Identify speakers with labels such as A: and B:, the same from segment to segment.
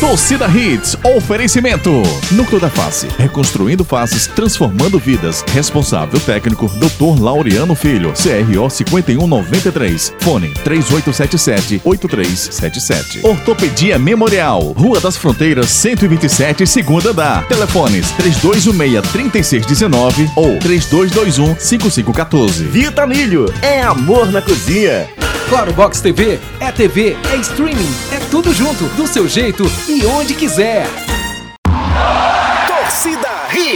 A: Torcida Hits, oferecimento. Núcleo da Face, reconstruindo faces, transformando vidas. Responsável técnico, Dr. Laureano Filho, CRO 5193. Fone 3877-8377. Ortopedia Memorial, Rua das Fronteiras, 127, segunda da. Telefones 3216-3619 ou 3221-5514.
B: Vitamilho, é amor na cozinha.
C: Claro Box TV é TV, é streaming, é tudo junto, do seu jeito e onde quiser.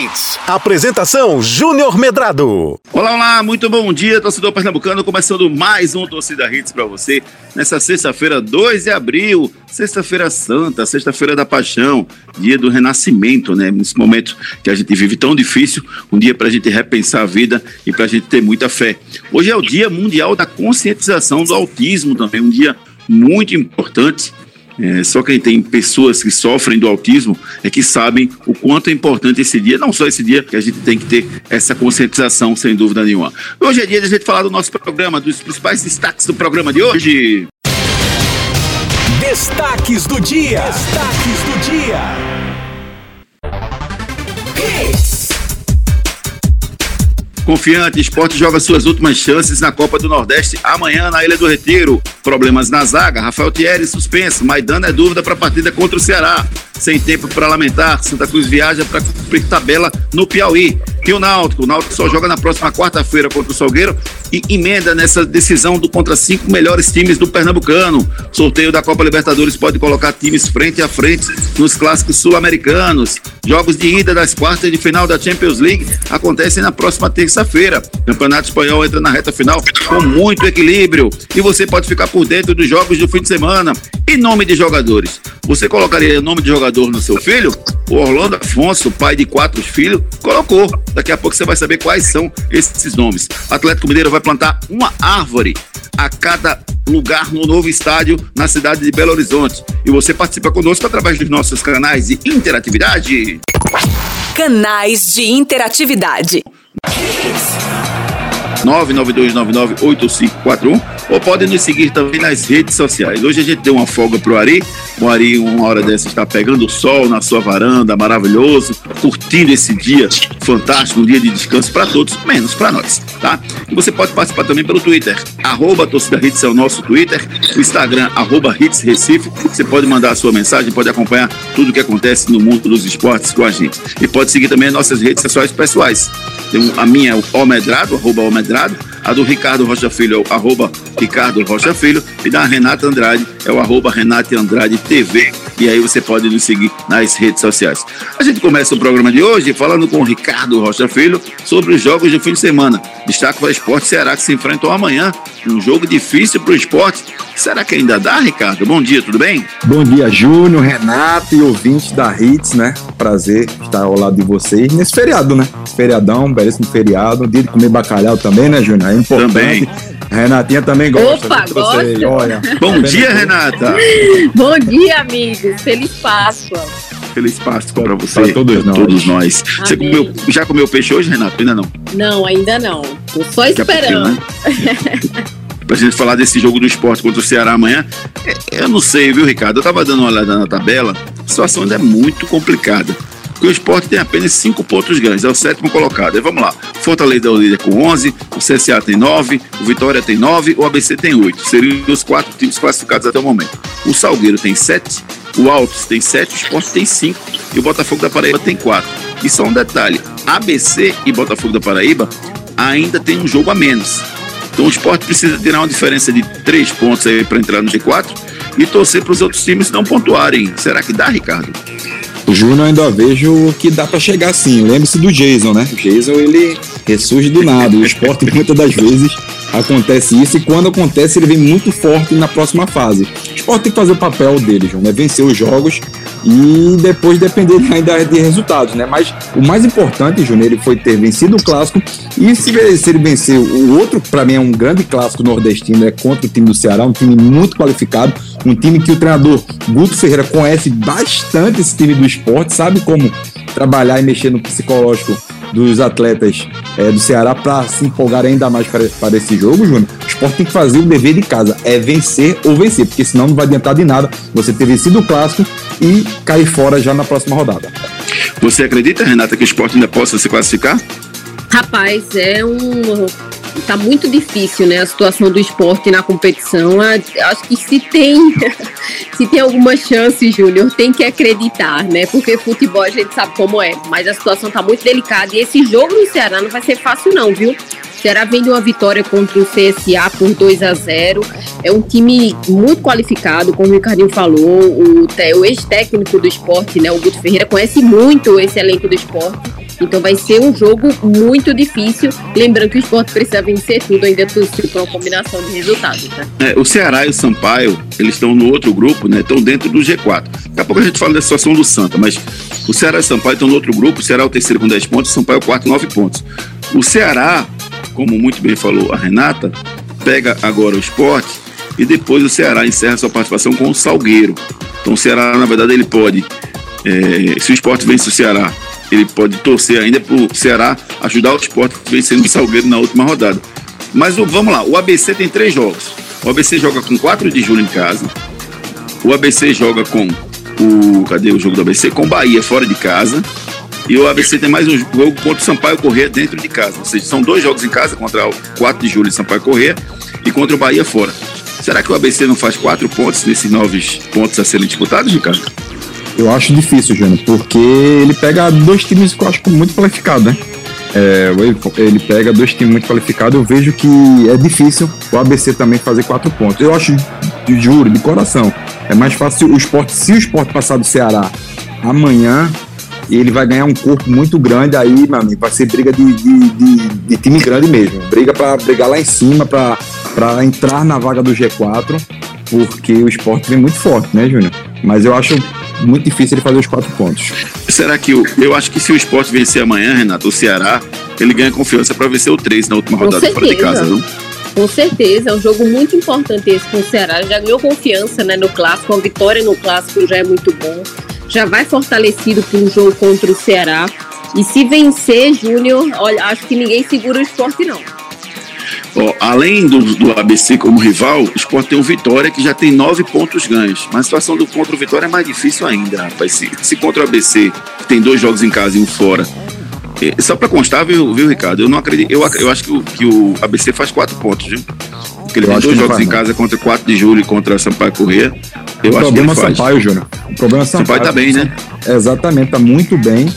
D: Hits. Apresentação Júnior Medrado.
E: Olá, olá, muito bom dia, torcedor pernambucano. Começando mais um Torcida Hits para você nessa sexta-feira, 2 de abril, sexta-feira santa, sexta-feira da paixão, dia do renascimento, né? Nesse momento que a gente vive tão difícil, um dia para a gente repensar a vida e para a gente ter muita fé. Hoje é o Dia Mundial da Conscientização do Autismo também, um dia muito importante. É, só quem tem pessoas que sofrem do autismo é que sabem o quanto é importante esse dia, não só esse dia, que a gente tem que ter essa conscientização, sem dúvida nenhuma. Hoje é dia de a gente falar do nosso programa, dos principais destaques do programa de hoje.
D: Destaques do dia. Destaques do dia. Hits.
E: Confiante, esporte joga suas últimas chances na Copa do Nordeste amanhã na Ilha do Retiro. Problemas na zaga, Rafael Thierry suspenso, Maidana é dúvida para a partida contra o Ceará. Sem tempo para lamentar, Santa Cruz viaja para cumprir tabela no Piauí. E o Náutico, o Náutico só joga na próxima quarta-feira contra o Salgueiro emenda nessa decisão do contra cinco melhores times do Pernambucano. Sorteio da Copa Libertadores pode colocar times frente a frente nos clássicos sul-americanos. Jogos de ida das quartas de final da Champions League acontecem na próxima terça-feira. Campeonato Espanhol entra na reta final com muito equilíbrio e você pode ficar por dentro dos jogos do fim de semana. E nome de jogadores? Você colocaria nome de jogador no seu filho? O Orlando Afonso, pai de quatro filhos, colocou. Daqui a pouco você vai saber quais são esses nomes. Atlético Mineiro vai plantar uma árvore a cada lugar no novo estádio na cidade de Belo Horizonte. E você participa conosco através dos nossos canais de interatividade.
F: Canais de interatividade.
E: 992998541 ou podem nos seguir também nas redes sociais. Hoje a gente deu uma folga pro Ari. O Ari, uma hora dessa, está pegando o sol na sua varanda, maravilhoso, curtindo esse dia fantástico, um dia de descanso para todos, menos para nós, tá? E você pode participar também pelo Twitter, arroba Torcida Hits é o nosso Twitter, o Instagram, arroba Hits Recife. Você pode mandar a sua mensagem, pode acompanhar tudo o que acontece no mundo dos esportes com a gente. E pode seguir também as nossas redes sociais pessoais. Tem a minha, é o Almedrado, arroba Almedrado, a do Ricardo Rocha Filho é o arroba Ricardo Rocha Filho e da Renata Andrade é o arroba Renata Andrade TV. E aí você pode nos seguir nas redes sociais. A gente começa o programa de hoje falando com o Ricardo Rocha Filho sobre os jogos do fim de semana. Destaque para o Esporte Ceará que se enfrentam amanhã. Um jogo difícil para o esporte. Será que ainda dá, Ricardo? Bom dia, tudo bem?
G: Bom dia, Júnior, Renato e ouvintes da Hits, né? Prazer estar ao lado de vocês nesse feriado, né? Feriadão, belíssimo feriado. Dia de comer bacalhau também, né, Júnior? É importante.
E: Também.
G: Renatinha também gosta.
H: Opa, gosto.
G: Olha,
E: Bom
G: tá
E: dia? Renata.
H: Bom dia, amigos. Feliz Páscoa.
E: Feliz Páscoa para você.
G: Pra todos nós.
E: todos nós. Você comeu- já comeu peixe hoje, Renato? Ainda não.
H: Não, ainda não. Tô só esperando.
E: né? pra gente falar desse jogo do esporte contra o Ceará amanhã. Eu não sei, viu, Ricardo? Eu tava dando uma olhada na tabela, a situação ainda é muito complicada. Porque o esporte tem apenas cinco pontos ganhos, é o sétimo colocado. Aí vamos lá. Fortaleza é o líder com 11, o CSA tem 9, o Vitória tem 9, o ABC tem 8. Seriam os quatro times classificados até o momento. O Salgueiro tem 7, o Altos tem 7, o Esporte tem 5 e o Botafogo da Paraíba tem 4. E só um detalhe: ABC e Botafogo da Paraíba ainda tem um jogo a menos. Então o esporte precisa tirar uma diferença de três pontos aí para entrar no G4 e torcer para os outros times não pontuarem. Será que dá, Ricardo?
G: O Júnior ainda vejo que dá pra chegar sim. Lembre-se do Jason, né? O Jason ele ressurge do nada. O esporte muitas das vezes acontece isso e quando acontece ele vem muito forte na próxima fase. Esporte tem que fazer o papel dele, João, né? Vencer os jogos e depois depender ainda de resultados, né? Mas o mais importante, Júnior, ele foi ter vencido o clássico e se, se ele vencer o outro, para mim é um grande clássico nordestino, é contra o time do Ceará, um time muito qualificado, um time que o treinador Guto Ferreira conhece bastante esse time do esporte, sabe como trabalhar e mexer no psicológico dos atletas é, do Ceará para se empolgar ainda mais para, para esse jogo, Júnior, o esporte tem que fazer o dever de casa, é vencer ou vencer, porque senão não vai adiantar de nada você ter vencido o clássico e cair fora já na próxima rodada.
E: Você acredita, Renata, que o esporte ainda possa se classificar?
H: Rapaz, é um tá muito difícil, né, a situação do esporte na competição. Acho que se tem, se tem alguma chance, Júnior, tem que acreditar, né? Porque futebol a gente sabe como é, mas a situação tá muito delicada e esse jogo no Ceará não vai ser fácil não, viu? O Ceará vem de uma vitória contra o CSA por 2 a 0. É um time muito qualificado, como o Ricardinho falou. O, o ex-técnico do esporte, né, o Guto Ferreira, conhece muito esse elenco do esporte então vai ser um jogo muito difícil. Lembrando que o esporte precisa vencer tudo, ainda torceu para uma combinação de resultados. Tá?
E: É, o Ceará e o Sampaio, eles estão no outro grupo, né? Estão dentro do G4. Daqui a pouco a gente fala da situação do Santa, mas o Ceará e o Sampaio estão no outro grupo. O Ceará é o terceiro com 10 pontos, o Sampaio é o quarto, 9 pontos. O Ceará, como muito bem falou a Renata, pega agora o esporte e depois o Ceará encerra sua participação com o Salgueiro. Então o Ceará, na verdade, ele pode, é, se o esporte vence o Ceará ele pode torcer ainda para o Ceará ajudar o esporte vencendo o Salgueiro na última rodada. Mas vamos lá, o ABC tem três jogos. O ABC joga com 4 de julho em casa. O ABC joga com o. Cadê o jogo do ABC? Com o Bahia fora de casa. E o ABC tem mais um jogo contra o Sampaio Corrêa dentro de casa. Ou seja, são dois jogos em casa contra o 4 de julho de Sampaio Corrêa e contra o Bahia fora. Será que o ABC não faz quatro pontos nesses nove pontos a serem disputados, Ricardo?
G: Eu acho difícil, Júnior, porque ele pega dois times que eu acho muito qualificados, né? É, ele pega dois times muito qualificados. Eu vejo que é difícil o ABC também fazer quatro pontos. Eu acho, de juro, de coração, é mais fácil o esporte, se o esporte passar do Ceará amanhã, ele vai ganhar um corpo muito grande. Aí, amigo, vai ser briga de, de, de, de time grande mesmo. Briga para brigar lá em cima, para entrar na vaga do G4, porque o esporte vem muito forte, né, Júnior? Mas eu acho muito difícil ele fazer os quatro pontos.
E: Será que o, eu acho que se o esporte vencer amanhã, Renato, o Ceará, ele ganha confiança para vencer o 3 na última rodada fora de casa, não?
H: Com certeza, é um jogo muito importante esse com o Ceará. Já ganhou confiança né, no clássico, a vitória no clássico já é muito bom. Já vai fortalecido para um jogo contra o Ceará. E se vencer, Júnior, olha, acho que ninguém segura o esporte, não.
E: Ó, além do, do ABC como rival, o Sport tem o Vitória, que já tem nove pontos ganhos. Mas a situação do contra o Vitória é mais difícil ainda, rapaz. Se, se contra o ABC, que tem dois jogos em casa e um fora. É, só para constar, viu, viu, Ricardo? Eu não acredito. Eu, eu acho que o, que o ABC faz quatro pontos, viu? Porque ele eu tem dois jogos em casa contra 4 de julho e contra Sampaio Corrêa.
G: Eu o acho problema que ele é Sampaio, Júnior. O problema é Sampaio.
E: Sampaio tá bem, né?
G: Exatamente, tá muito bem.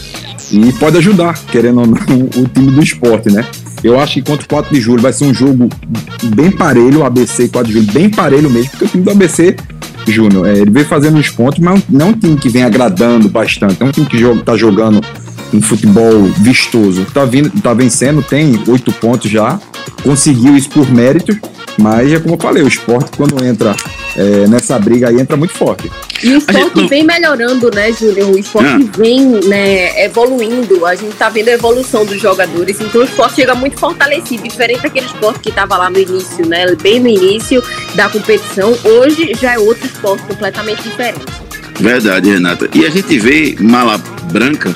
G: E pode ajudar, querendo ou não, o time do esporte, né? Eu acho que contra o 4 de julho vai ser um jogo bem parelho, o ABC 4 de julho, bem parelho mesmo, porque o time do ABC, Júnior, é, ele vem fazendo os pontos, mas não é um time que vem agradando bastante, é um time que joga, tá jogando um futebol vistoso. Tá, vindo, tá vencendo, tem oito pontos já, conseguiu isso por mérito, mas é como eu falei, o esporte quando entra é, nessa briga aí entra muito forte.
H: E o esporte não... vem melhorando, né, Júlio? O esporte ah. vem né, evoluindo. A gente tá vendo a evolução dos jogadores. Então o esporte chega muito fortalecido, diferente daquele esporte que estava lá no início, né? Bem no início da competição. Hoje já é outro esporte completamente diferente.
E: Verdade, Renata. E a gente vê mala branca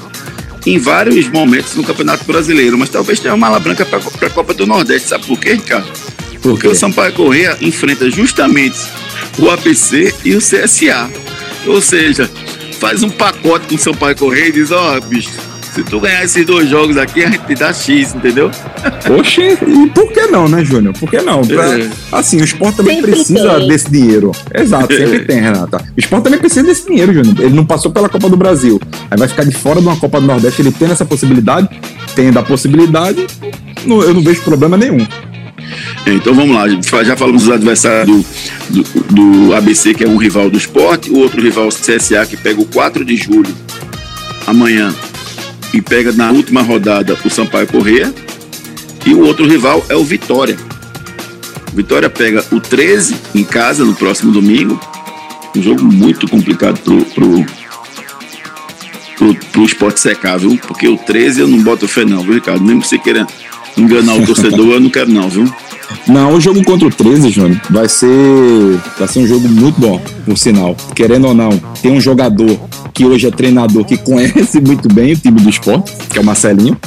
E: em vários momentos no Campeonato Brasileiro, mas talvez tenha uma mala branca para a Copa do Nordeste. Sabe por quê, Ricardo? Porque o Sampaio Correia enfrenta justamente o ABC e o CSA. Ou seja, faz um pacote com o Sampaio Correia e diz, ó, oh, bicho, se tu ganhar esses dois jogos aqui, a gente te dá X, entendeu?
G: Oxe, e por que não, né, Júnior? Por que não? Pra, é. Assim, o esporte também sempre precisa tem. desse dinheiro. Exato, sempre é. tem, Renata. O esporte também precisa desse dinheiro, Júnior. Ele não passou pela Copa do Brasil. Aí vai ficar de fora de uma Copa do Nordeste. Ele tem essa possibilidade, tem da possibilidade, eu não vejo problema nenhum.
E: Então vamos lá, já falamos dos adversários do, do, do, ABC, que é um rival do esporte, o outro rival CSA, que pega o 4 de julho, amanhã, e pega na última rodada o Sampaio Corrêa, e o outro rival é o Vitória. Vitória pega o 13 em casa no próximo domingo, um jogo muito complicado pro, pro, pro, pro esporte secar, viu? Porque o 13 eu não boto fé não, viu, Ricardo? Mesmo você queira enganar o torcedor, eu não quero não, viu?
G: Não, o jogo contra o 13, Júnior, vai ser, vai ser um jogo muito bom, por sinal. Querendo ou não, tem um jogador que hoje é treinador que conhece muito bem o time do esporte, que é o Marcelinho.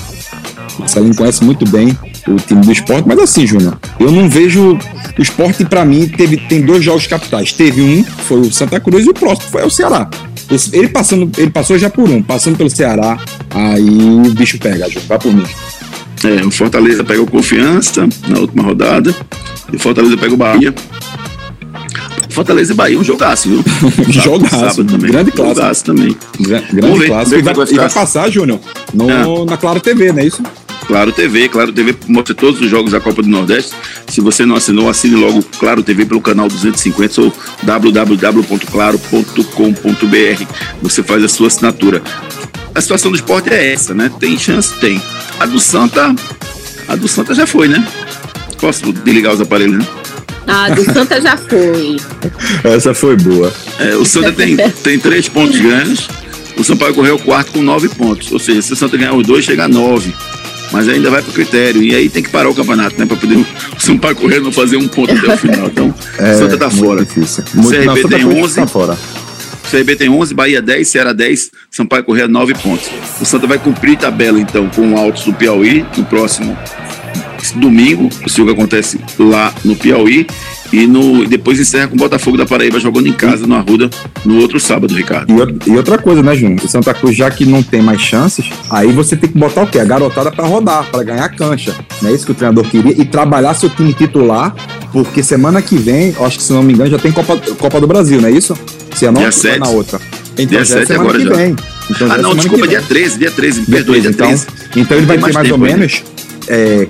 G: Marcelinho conhece muito bem o time do esporte, mas assim, Júnior, eu não vejo. O esporte, para mim, teve, tem dois jogos capitais. Teve um, foi o Santa Cruz, e o próximo foi o Ceará. Ele, passando, ele passou já por um, passando pelo Ceará, aí o bicho pega, Júnior, vai por mim.
E: É, o Fortaleza pegou confiança na última rodada. E o Fortaleza pega o Bahia. Fortaleza e Bahia, um jogaço, viu?
G: jogaço,
E: também.
G: grande clássico.
E: Jogaço também.
G: Grande clássico. E, vai,
E: vai
G: e vai passar, Júnior, no,
E: Ah.
G: na Claro TV, não é isso?
E: Claro TV, Claro TV mostra todos os jogos da Copa do Nordeste. Se você não assinou, assine logo Claro TV pelo canal 250 ou www.claro.com.br. Você faz a sua assinatura. A situação do esporte é essa, né? Tem chance? Tem. A do Santa, a do Santa já foi, né? Posso desligar os aparelhos, né?
H: Ah, do Santa já foi.
G: Essa foi boa.
E: É, o Santa tem, tem três pontos ganhos. O Sampaio correu o quarto com nove pontos. Ou seja, se o Santa ganhar os dois, chega a nove. Mas ainda vai pro critério. E aí tem que parar o campeonato, né? Pra poder o Sampaio correr não fazer um ponto até o final. Então, o Santa tá
G: É,
E: fora.
G: Difícil. Muito,
E: CRB
G: não, Santa
E: tem
G: Cruz
E: 11.
G: Tá fora.
E: CRB tem 11, Bahia 10, Ceará 10, Sampaio Correia 9 pontos. O Santa vai cumprir tabela então com o Altos do Piauí no próximo domingo, o jogo acontece lá no Piauí e no, depois encerra com o Botafogo da Paraíba jogando em casa no Arruda no outro sábado, Ricardo.
G: E, outra- e outra coisa, né, Júnior? O Santa Cruz, já que não tem mais chances, aí você tem que botar o quê? A garotada pra rodar, pra ganhar cancha. Não é isso que o treinador queria? E trabalhar seu time titular, porque semana que vem, acho que se não me engano, já tem Copa, Copa do Brasil, não é isso? Se tá
E: sete.
G: na outra. Então
E: Dia
G: já é
E: sete
G: semana
E: agora
G: que
E: já.
G: vem. Então, já
E: ah,
G: é
E: não, desculpa, dia 13, dia 13, me
G: Dia
E: perdoe,
G: 13,
E: dia
G: então,
E: 13.
G: então ele vai ter mais ou
E: tempo ainda.
G: menos é,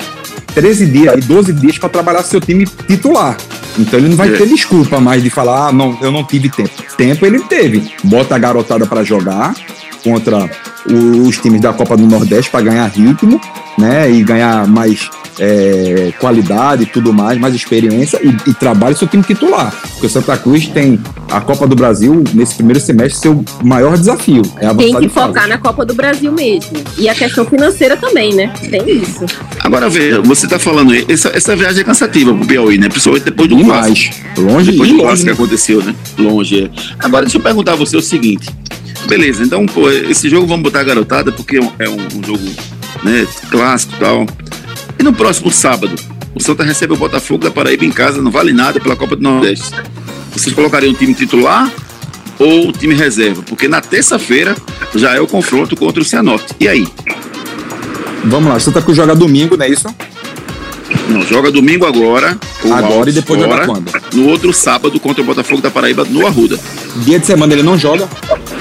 G: 13 dias e 12 dias para trabalhar seu time titular. Então ele não vai
E: É.
G: ter desculpa mais de falar, ah, não, eu não tive tempo. Tempo ele teve. Bota a garotada para jogar contra os times da Copa do Nordeste para ganhar ritmo, né? E ganhar mais é, qualidade e tudo mais, mais experiência e, e trabalhe seu time titular. Porque o Santa Cruz tem a Copa do Brasil nesse primeiro semestre seu maior desafio. É
H: Tem que focar na Copa do Brasil mesmo. E a questão financeira também, né? Tem isso.
E: Agora veja, você tá falando aí, essa, essa viagem é cansativa pro Piauí, né? Principalmente depois do clássico.
G: Longe
E: Depois do clássico
G: né?
E: que aconteceu, né? Longe, é. Agora, deixa eu perguntar a você o seguinte. Beleza, então, pô, esse jogo vamos botar a garotada, porque é um, é um- um jogo né, clássico e tal. No próximo sábado, o Santa recebe o Botafogo da Paraíba em casa, não vale nada pela Copa do Nordeste. Vocês colocariam o time titular ou o time reserva? Porque na terça-feira já é o confronto contra o Cianorte. E aí?
G: Vamos lá, Santa Cruz joga domingo, não é isso?
E: Não, joga domingo agora. o
G: Agora e depois joga
E: fora,
G: quando?
E: No outro sábado contra o Botafogo da Paraíba no Arruda.
G: Dia de semana ele não joga.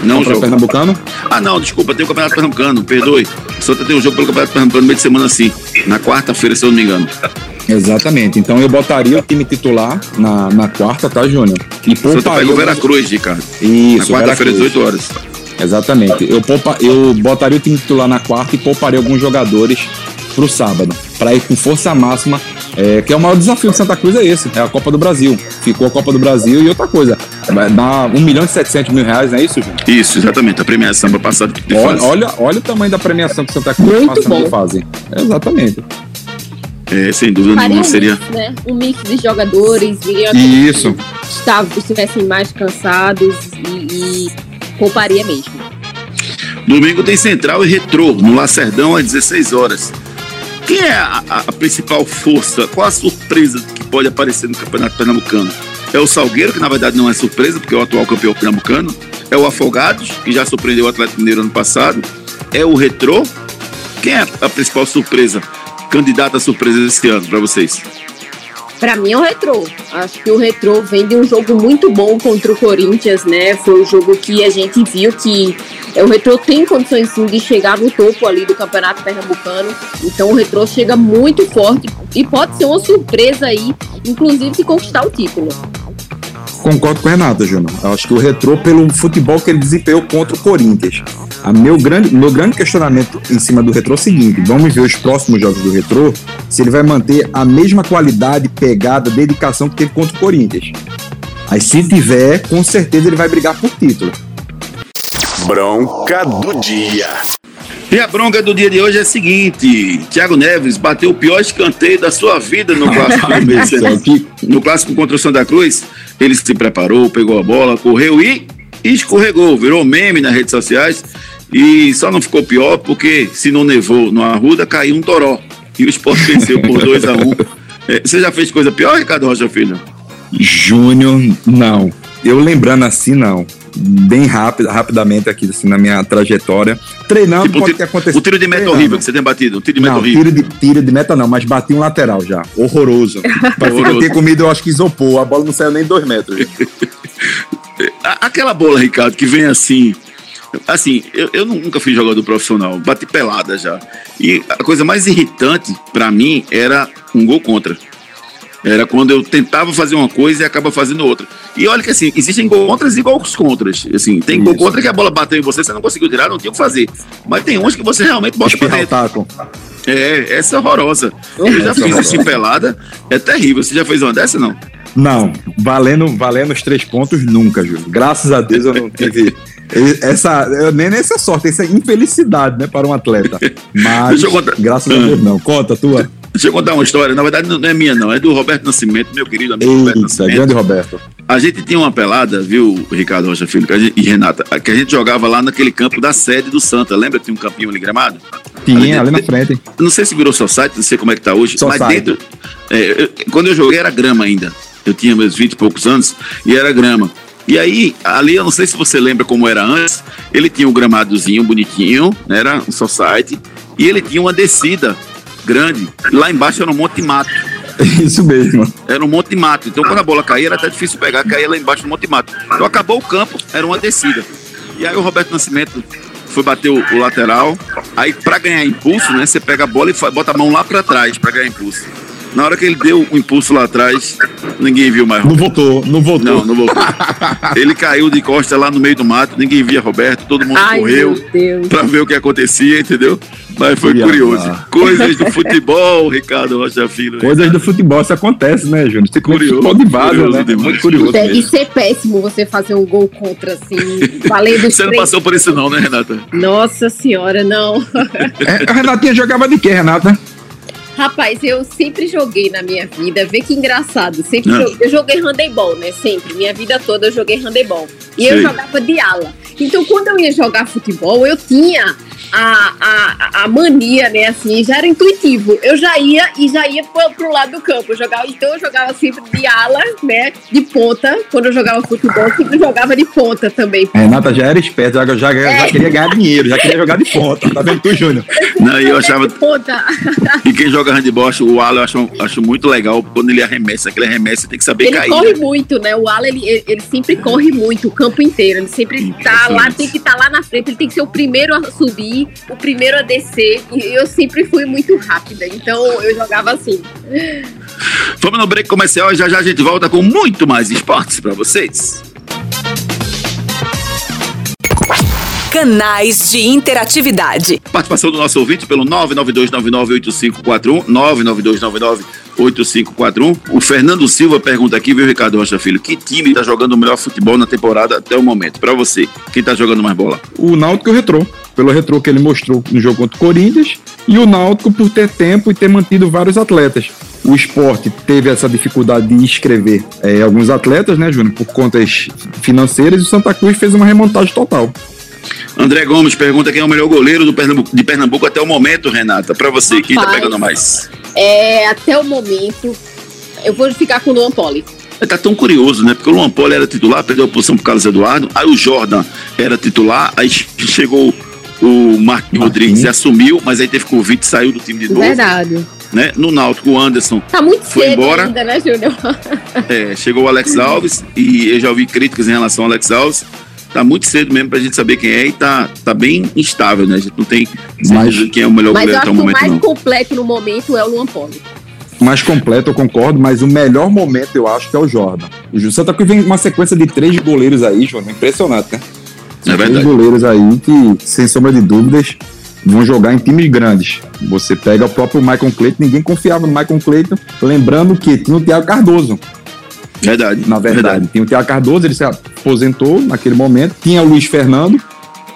E: Não
G: contra. Pernambucano.
E: Ah, não, desculpa, tem o Campeonato Pernambucano, perdoe. Santa tem um jogo pelo Campeonato Pernambucano no meio de semana, sim. Na quarta-feira, se eu não me engano.
G: Exatamente. Então eu botaria o time titular na, na quarta, tá, Júnior? E
E: Santa
G: pouparia.
E: pega o Veracruz, Ricardo.
G: Isso,
E: na quarta-feira,
G: Veracruz.
E: 18 horas.
G: Exatamente. Eu, poupa, eu botaria o time titular na quarta e pouparia alguns jogadores pro sábado. Pra ir com força máxima. é, que é o maior desafio de Santa Cruz é esse, é a Copa do Brasil. Ficou a Copa do Brasil e outra coisa. Vai dar 1 milhão e 700 mil reais, não é isso, Júnior?
E: Isso, exatamente. A premiação para passar de
G: Olha,
E: fase.
G: olha, olha o tamanho da premiação que Santa Cruz
H: Muito
G: passando
H: bom.
G: de fase. Exatamente.
E: É, sem dúvida
H: Faria
E: nenhuma
H: um
E: seria.
H: mix, né? Um mix de jogadores, viriam
G: Isso.
H: estavam, estivessem mais cansados e, e pouparia mesmo.
E: Domingo tem Central e Retrô, no Lacerdão, às 16 horas. Quem é a- a principal força? Qual a surpresa que pode aparecer no Campeonato Pernambucano? É o Salgueiro, que na verdade não é surpresa, porque é o atual campeão pernambucano. É o Afogados, que já surpreendeu o Atlético Mineiro ano passado. É o Retrô. Quem é a principal surpresa? Candidata a surpresa desse ano para vocês?
H: Pra mim é o Retrô. Acho que o Retrô vem de um jogo muito bom contra o Corinthians, né? Foi o jogo que a gente viu que é, o Retrô tem condições sim de chegar no topo ali do Campeonato Pernambucano. Então o Retrô chega muito forte e pode ser uma surpresa aí, inclusive de conquistar o título.
G: Concordo com o Renato, Júnior. Eu acho que o retrô, pelo futebol que ele desempenhou contra o Corinthians. A meu, grande, meu grande questionamento em cima do retrô é o seguinte: vamos ver os próximos jogos do retrô, se ele vai manter a mesma qualidade, pegada, dedicação que teve contra o Corinthians. Aí, se tiver, com certeza ele vai brigar por título.
D: Bronca do dia.
E: E a bronca do dia de hoje é a seguinte: Thiago Neves bateu o pior escanteio da sua vida no clássico No clássico contra o Santa Cruz, ele se preparou, pegou a bola, correu e escorregou, virou meme nas redes sociais. E só não ficou pior porque se não nevou no Arruda, caiu um toró. E o esporte venceu por 2 a 1 um. é, Você já fez coisa pior, Ricardo Rocha Filho?
G: Júnior, não. Eu lembrando assim, não. Bem rápido, rapidamente aqui, assim, na minha trajetória. Treinando
E: Tipo, o
G: pode
E: tiro-
G: ter acontecido.
E: O tiro de meta horrível que você tem batido. Um tiro de meta
G: Não,
E: horrível.
G: tiro de, tiro de meta não, mas bati um lateral já. Horroroso. Parecia que eu ter comido, eu acho que isopor. A bola não saiu nem dois metros.
E: Aquela bola, Ricardo, que vem assim. Assim, eu, eu nunca fui jogador profissional, bati pelada já. E a coisa mais irritante pra mim era um gol contra. Era quando eu tentava fazer uma coisa e acaba fazendo outra. E olha que assim, existem gol contras e gols contras. Assim, tem gol
G: Isso.
E: contra que a bola bateu em você, você não conseguiu tirar, não tinha o que fazer. Mas tem uns que você realmente bota pra
G: Espirrar o
E: dentro.
G: taco.
E: É, essa é horrorosa. Eu já fiz isso em pelada, é terrível. Você já fez uma dessa, não?
G: Não, valendo, valendo os três pontos nunca, Júlio. Graças a Deus eu não tive essa, nem nessa sorte, essa infelicidade, né, para um atleta. Mas, graças a Deus não. Conta, tua.
E: Deixa eu contar uma história. Na verdade, não é minha, não. É do Roberto Nascimento, meu querido amigo Roberto
G: Eita,
E: Nascimento.
G: grande Roberto.
E: A gente tinha uma pelada, viu, Ricardo Rocha Filho gente- e Renata, que a gente jogava lá naquele campo da sede do Santa. Lembra que tinha um campinho ali gramado?
G: Tinha ali na frente.
E: Não sei se virou society, não sei como é que tá hoje.
G: Society.
E: Mas dentro. é, eu- quando eu joguei era grama ainda. Eu tinha meus 20 e poucos anos e era grama. E aí, ali, eu não sei se você lembra como era antes, ele tinha um gramadozinho bonitinho, né, era um society, e ele tinha uma descida grande. Lá embaixo era um monte de mato.
G: Isso mesmo.
E: Era um monte de mato. Então, quando a bola caía, era até difícil pegar, caía lá embaixo do monte de mato. Então, acabou o campo, era uma descida. E aí, o Roberto Nascimento foi bater o, o lateral. Aí, para ganhar impulso, né, você pega a bola e bota a mão lá para trás para ganhar impulso. Na hora que ele deu o impulso lá atrás, ninguém viu mais.
G: Não voltou, não voltou.
E: Não, não voltou. Ele caiu de costa lá no meio do mato, ninguém via Roberto, todo mundo
H: Ai,
E: correu pra ver o que acontecia, entendeu? Mas foi curioso. Coisas do futebol, Ricardo Rocha Filho.
G: Coisas do futebol, isso acontece, né, Júnior? Você
E: Curioso,
G: curioso, futebol de vaza,
E: curioso
G: né?
E: demais.
G: Muito curioso.
H: Deve
G: mesmo.
H: ser péssimo você fazer um gol contra, assim, valendo
E: Você não
H: três.
E: passou por isso não, né, Renata?
H: Nossa senhora, não.
G: É, a Renatinha jogava de quê, Renata?
H: Rapaz, eu sempre joguei na minha vida, vê que engraçado. Sempre joguei, eu joguei handebol, né? Sempre. Minha vida toda eu joguei handebol. E eu jogava de ala. Então, quando eu ia jogar futebol, eu tinha a, a, a mania, né? Assim, já era intuitivo. Eu já ia e já ia pro, pro lado do campo. Eu jogava, então eu jogava sempre de ala, né? De ponta. Quando eu jogava futebol, eu sempre jogava de ponta também.
G: A Renata já era esperta, já, já, já queria ganhar dinheiro, já queria jogar de ponta. Tá vendo tu, Júnior?
E: Não, e eu achava.
H: De ponta.
E: E quem joga handebol, acho, o Alan, eu acho, acho muito legal quando ele arremessa. Aquele arremesso tem que saber
H: Ele
E: cair.
H: corre
E: né?
H: muito, né? O Ala, ele, ele, ele sempre corre muito, o campo inteiro. Ele sempre tá lá, tem que estar lá na frente. Ele tem que ser o primeiro a subir, o primeiro a descer. E eu sempre fui muito rápida. Então eu jogava assim.
E: Vamos no break comercial e já já a gente volta com muito mais esportes pra vocês.
F: Canais de interatividade.
E: Participação do nosso ouvinte pelo 992998541, 992998541. O Fernando Silva pergunta aqui, viu, Ricardo Rocha Filho, que time tá jogando o melhor futebol na temporada até o momento? Pra você, quem tá jogando mais bola?
G: O Náutico e o Retrô. Pelo Retrô que ele mostrou no jogo contra o Corinthians. E o Náutico por ter tempo e ter mantido vários atletas. O esporte teve essa dificuldade de inscrever eh, alguns atletas, né, Júnior, por contas financeiras. E o Santa Cruz fez uma remontagem total.
E: André Gomes pergunta quem é o melhor goleiro do Pernambuco, de Pernambuco até o momento, Renata. Pra você, quem tá
H: Rapaz.
E: pegando mais?
H: É, até o momento, eu vou ficar com o Luan Poli.
E: Tá tão curioso, né? Porque o Luan Poli era titular, perdeu a posição pro Carlos Eduardo. Aí o Jordan era titular, aí chegou o Marquinhos Rodrigues assumiu, mas aí teve Covid e saiu do time de novo.
H: Verdade.
E: Né? No Náutico, o Anderson
H: Tá muito
E: Foi
H: cedo
E: embora.
H: ainda, né, Júnior?
E: É, chegou o Alex Alves e eu já ouvi críticas em relação ao Alex Alves. Tá muito cedo mesmo pra gente saber quem é e tá, tá bem instável, né? A gente não tem
G: Mas-
E: de quem é o melhor
H: Mas
E: goleiro
H: acho
E: até o
H: que o
E: momento,
H: mais
E: não.
H: completo no momento é o Luan Poli.
G: mais completo, eu concordo, mas o melhor momento eu acho que é o Jordan. O Ju- Santa Cruz vem uma sequência de três goleiros aí, João, impressionante, né?
E: É
G: Três
E: verdade.
G: goleiros aí que, sem sombra de dúvidas, vão jogar em times grandes. Você pega o próprio Michael Clayton, ninguém confiava no Michael Clayton, lembrando que tinha o Thiago Cardoso,
E: Verdade.
G: na verdade. Tinha o Thiago Cardoso, ele se aposentou naquele momento, tinha o Luiz Fernando,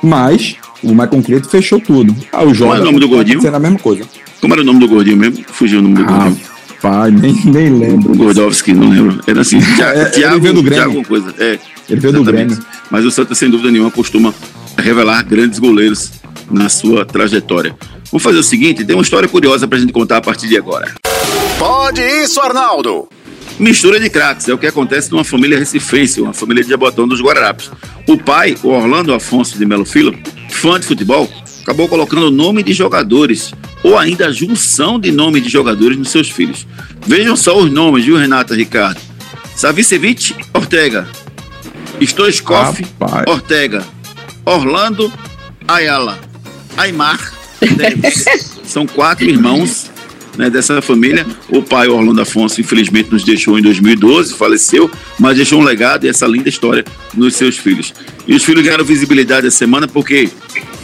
G: mas o Michael Clayton fechou tudo. Ah, o Jordan
E: é o nome do gordinho?
G: Sendo a mesma coisa.
E: Como era o nome do gordinho mesmo? Fugiu o nome do
G: Ah,
E: gordinho.
G: pai, nem, nem lembro.
E: Gordowski, não lembro. Era assim, Thiago,
G: É,
E: Thiago. Thiago coisa. É,
G: Ele veio do. Grêmio.
E: Mas o Santa, sem dúvida nenhuma, costuma revelar grandes goleiros na sua trajetória. Vou fazer o seguinte, tem uma história curiosa pra gente contar a partir de agora.
D: Pode isso, Arnaldo.
E: Mistura de craques, é o que acontece numa família recifense, uma família de Jabotão dos Guararapes. O pai, o Orlando Afonso de Melo Filho, fã de futebol, acabou colocando o nome de jogadores, ou ainda a junção de nome de jogadores nos seus filhos. Vejam só os nomes, viu, Renata Ricardo? Savicevic Ortega, Stoichkov. Ortega, Orlando Ayala, Aymar Neves. São quatro irmãos né, dessa família. O pai, Orlando Afonso, infelizmente nos deixou em 2012, faleceu, mas deixou um legado e essa linda história nos seus filhos. E os filhos ganharam visibilidade essa semana porque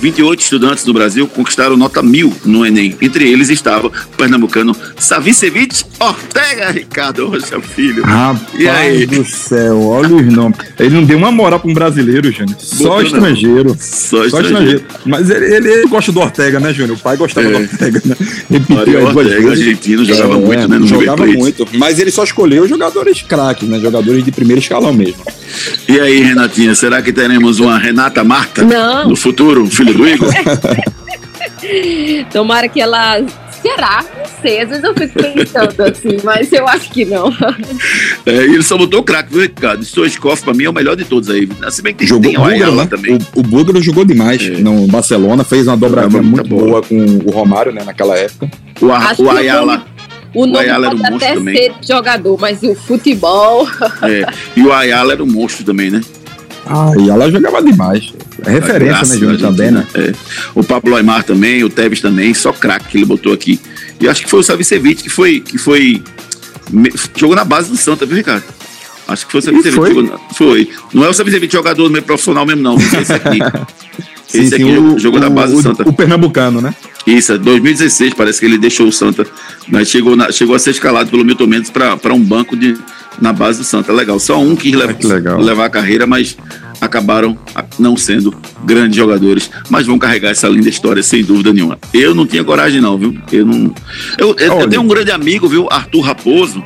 E: 28 estudantes do Brasil conquistaram nota mil no Enem. Entre eles estava o pernambucano Savicevic Ortega Ricardo Rocha Filho. E aí?
G: Rapaz do céu, olha os nomes. Ele não deu uma moral para um brasileiro, Júnior. Só
E: Botou não.
G: estrangeiro.
E: Só
G: Só
E: estrangeiro.
G: estrangeiro. Mas ele, ele- ele gosta do Ortega, né, Júnior? O pai gostava
E: É.
G: do Ortega, né? Repetiu duas
E: Ortega, argentino, jogava muito, né, no
G: Jogava muito. Mas ele só escolheu jogadores craques, né? Jogadores de primeiro escalão mesmo.
E: E aí, Renatinha, será que teremos uma Renata Marta
H: Não.
E: no futuro, filho do Igor?
H: Tomara que ela. Será? Não sei. Às vezes eu fico pensando assim, mas eu acho que não.
E: É, ele só botou o craque, viu, Ricardo? Stoichkov, pra mim, é o melhor de todos aí. Se bem que tem,
G: Jogou
E: tem o
G: Búlgaro,
E: Ayala
G: né?
E: também.
G: O, o Búlgaro jogou demais
E: É.
G: no Barcelona, fez uma dobradinha muito
E: bola.
G: boa com o Romário, né, naquela época.
E: O,
H: Acho
E: o
H: o
E: Ayala.
H: O nome
E: Ayala era um
H: pode
E: monstro
H: até
E: também.
H: ser jogador, mas o futebol.
E: É, e o Ayala era um monstro também, né?
G: Ah, e ela jogava demais. É referência,
E: Graça
G: né, Júnior, também, né?
E: É. O Pablo Aymar também, o Tevez também, só craque que ele botou aqui. E acho que foi o Savicevic que foi, que foi. Jogou na base do Santa, viu, Ricardo? Acho que foi o Savicevic.
G: foi?
E: jogou Foi. Não é o Savicevic jogador meio profissional mesmo, não. Esse aqui. Esse aqui jogou- jogou na base do Santa.
G: o pernambucano, né?
E: Isso, é 2016, parece que ele deixou o Santa, mas chegou, na- chegou a ser escalado pelo Milton Mendes para um banco de, na base do Santa. Legal. Só um
G: Ah, que legal.
E: levar a carreira, mas acabaram não sendo grandes jogadores, mas vão carregar essa linda história sem dúvida nenhuma. Eu não tinha coragem, não, viu? Eu não. Eu, eu- eu tenho um grande amigo, viu? Arthur Raposo.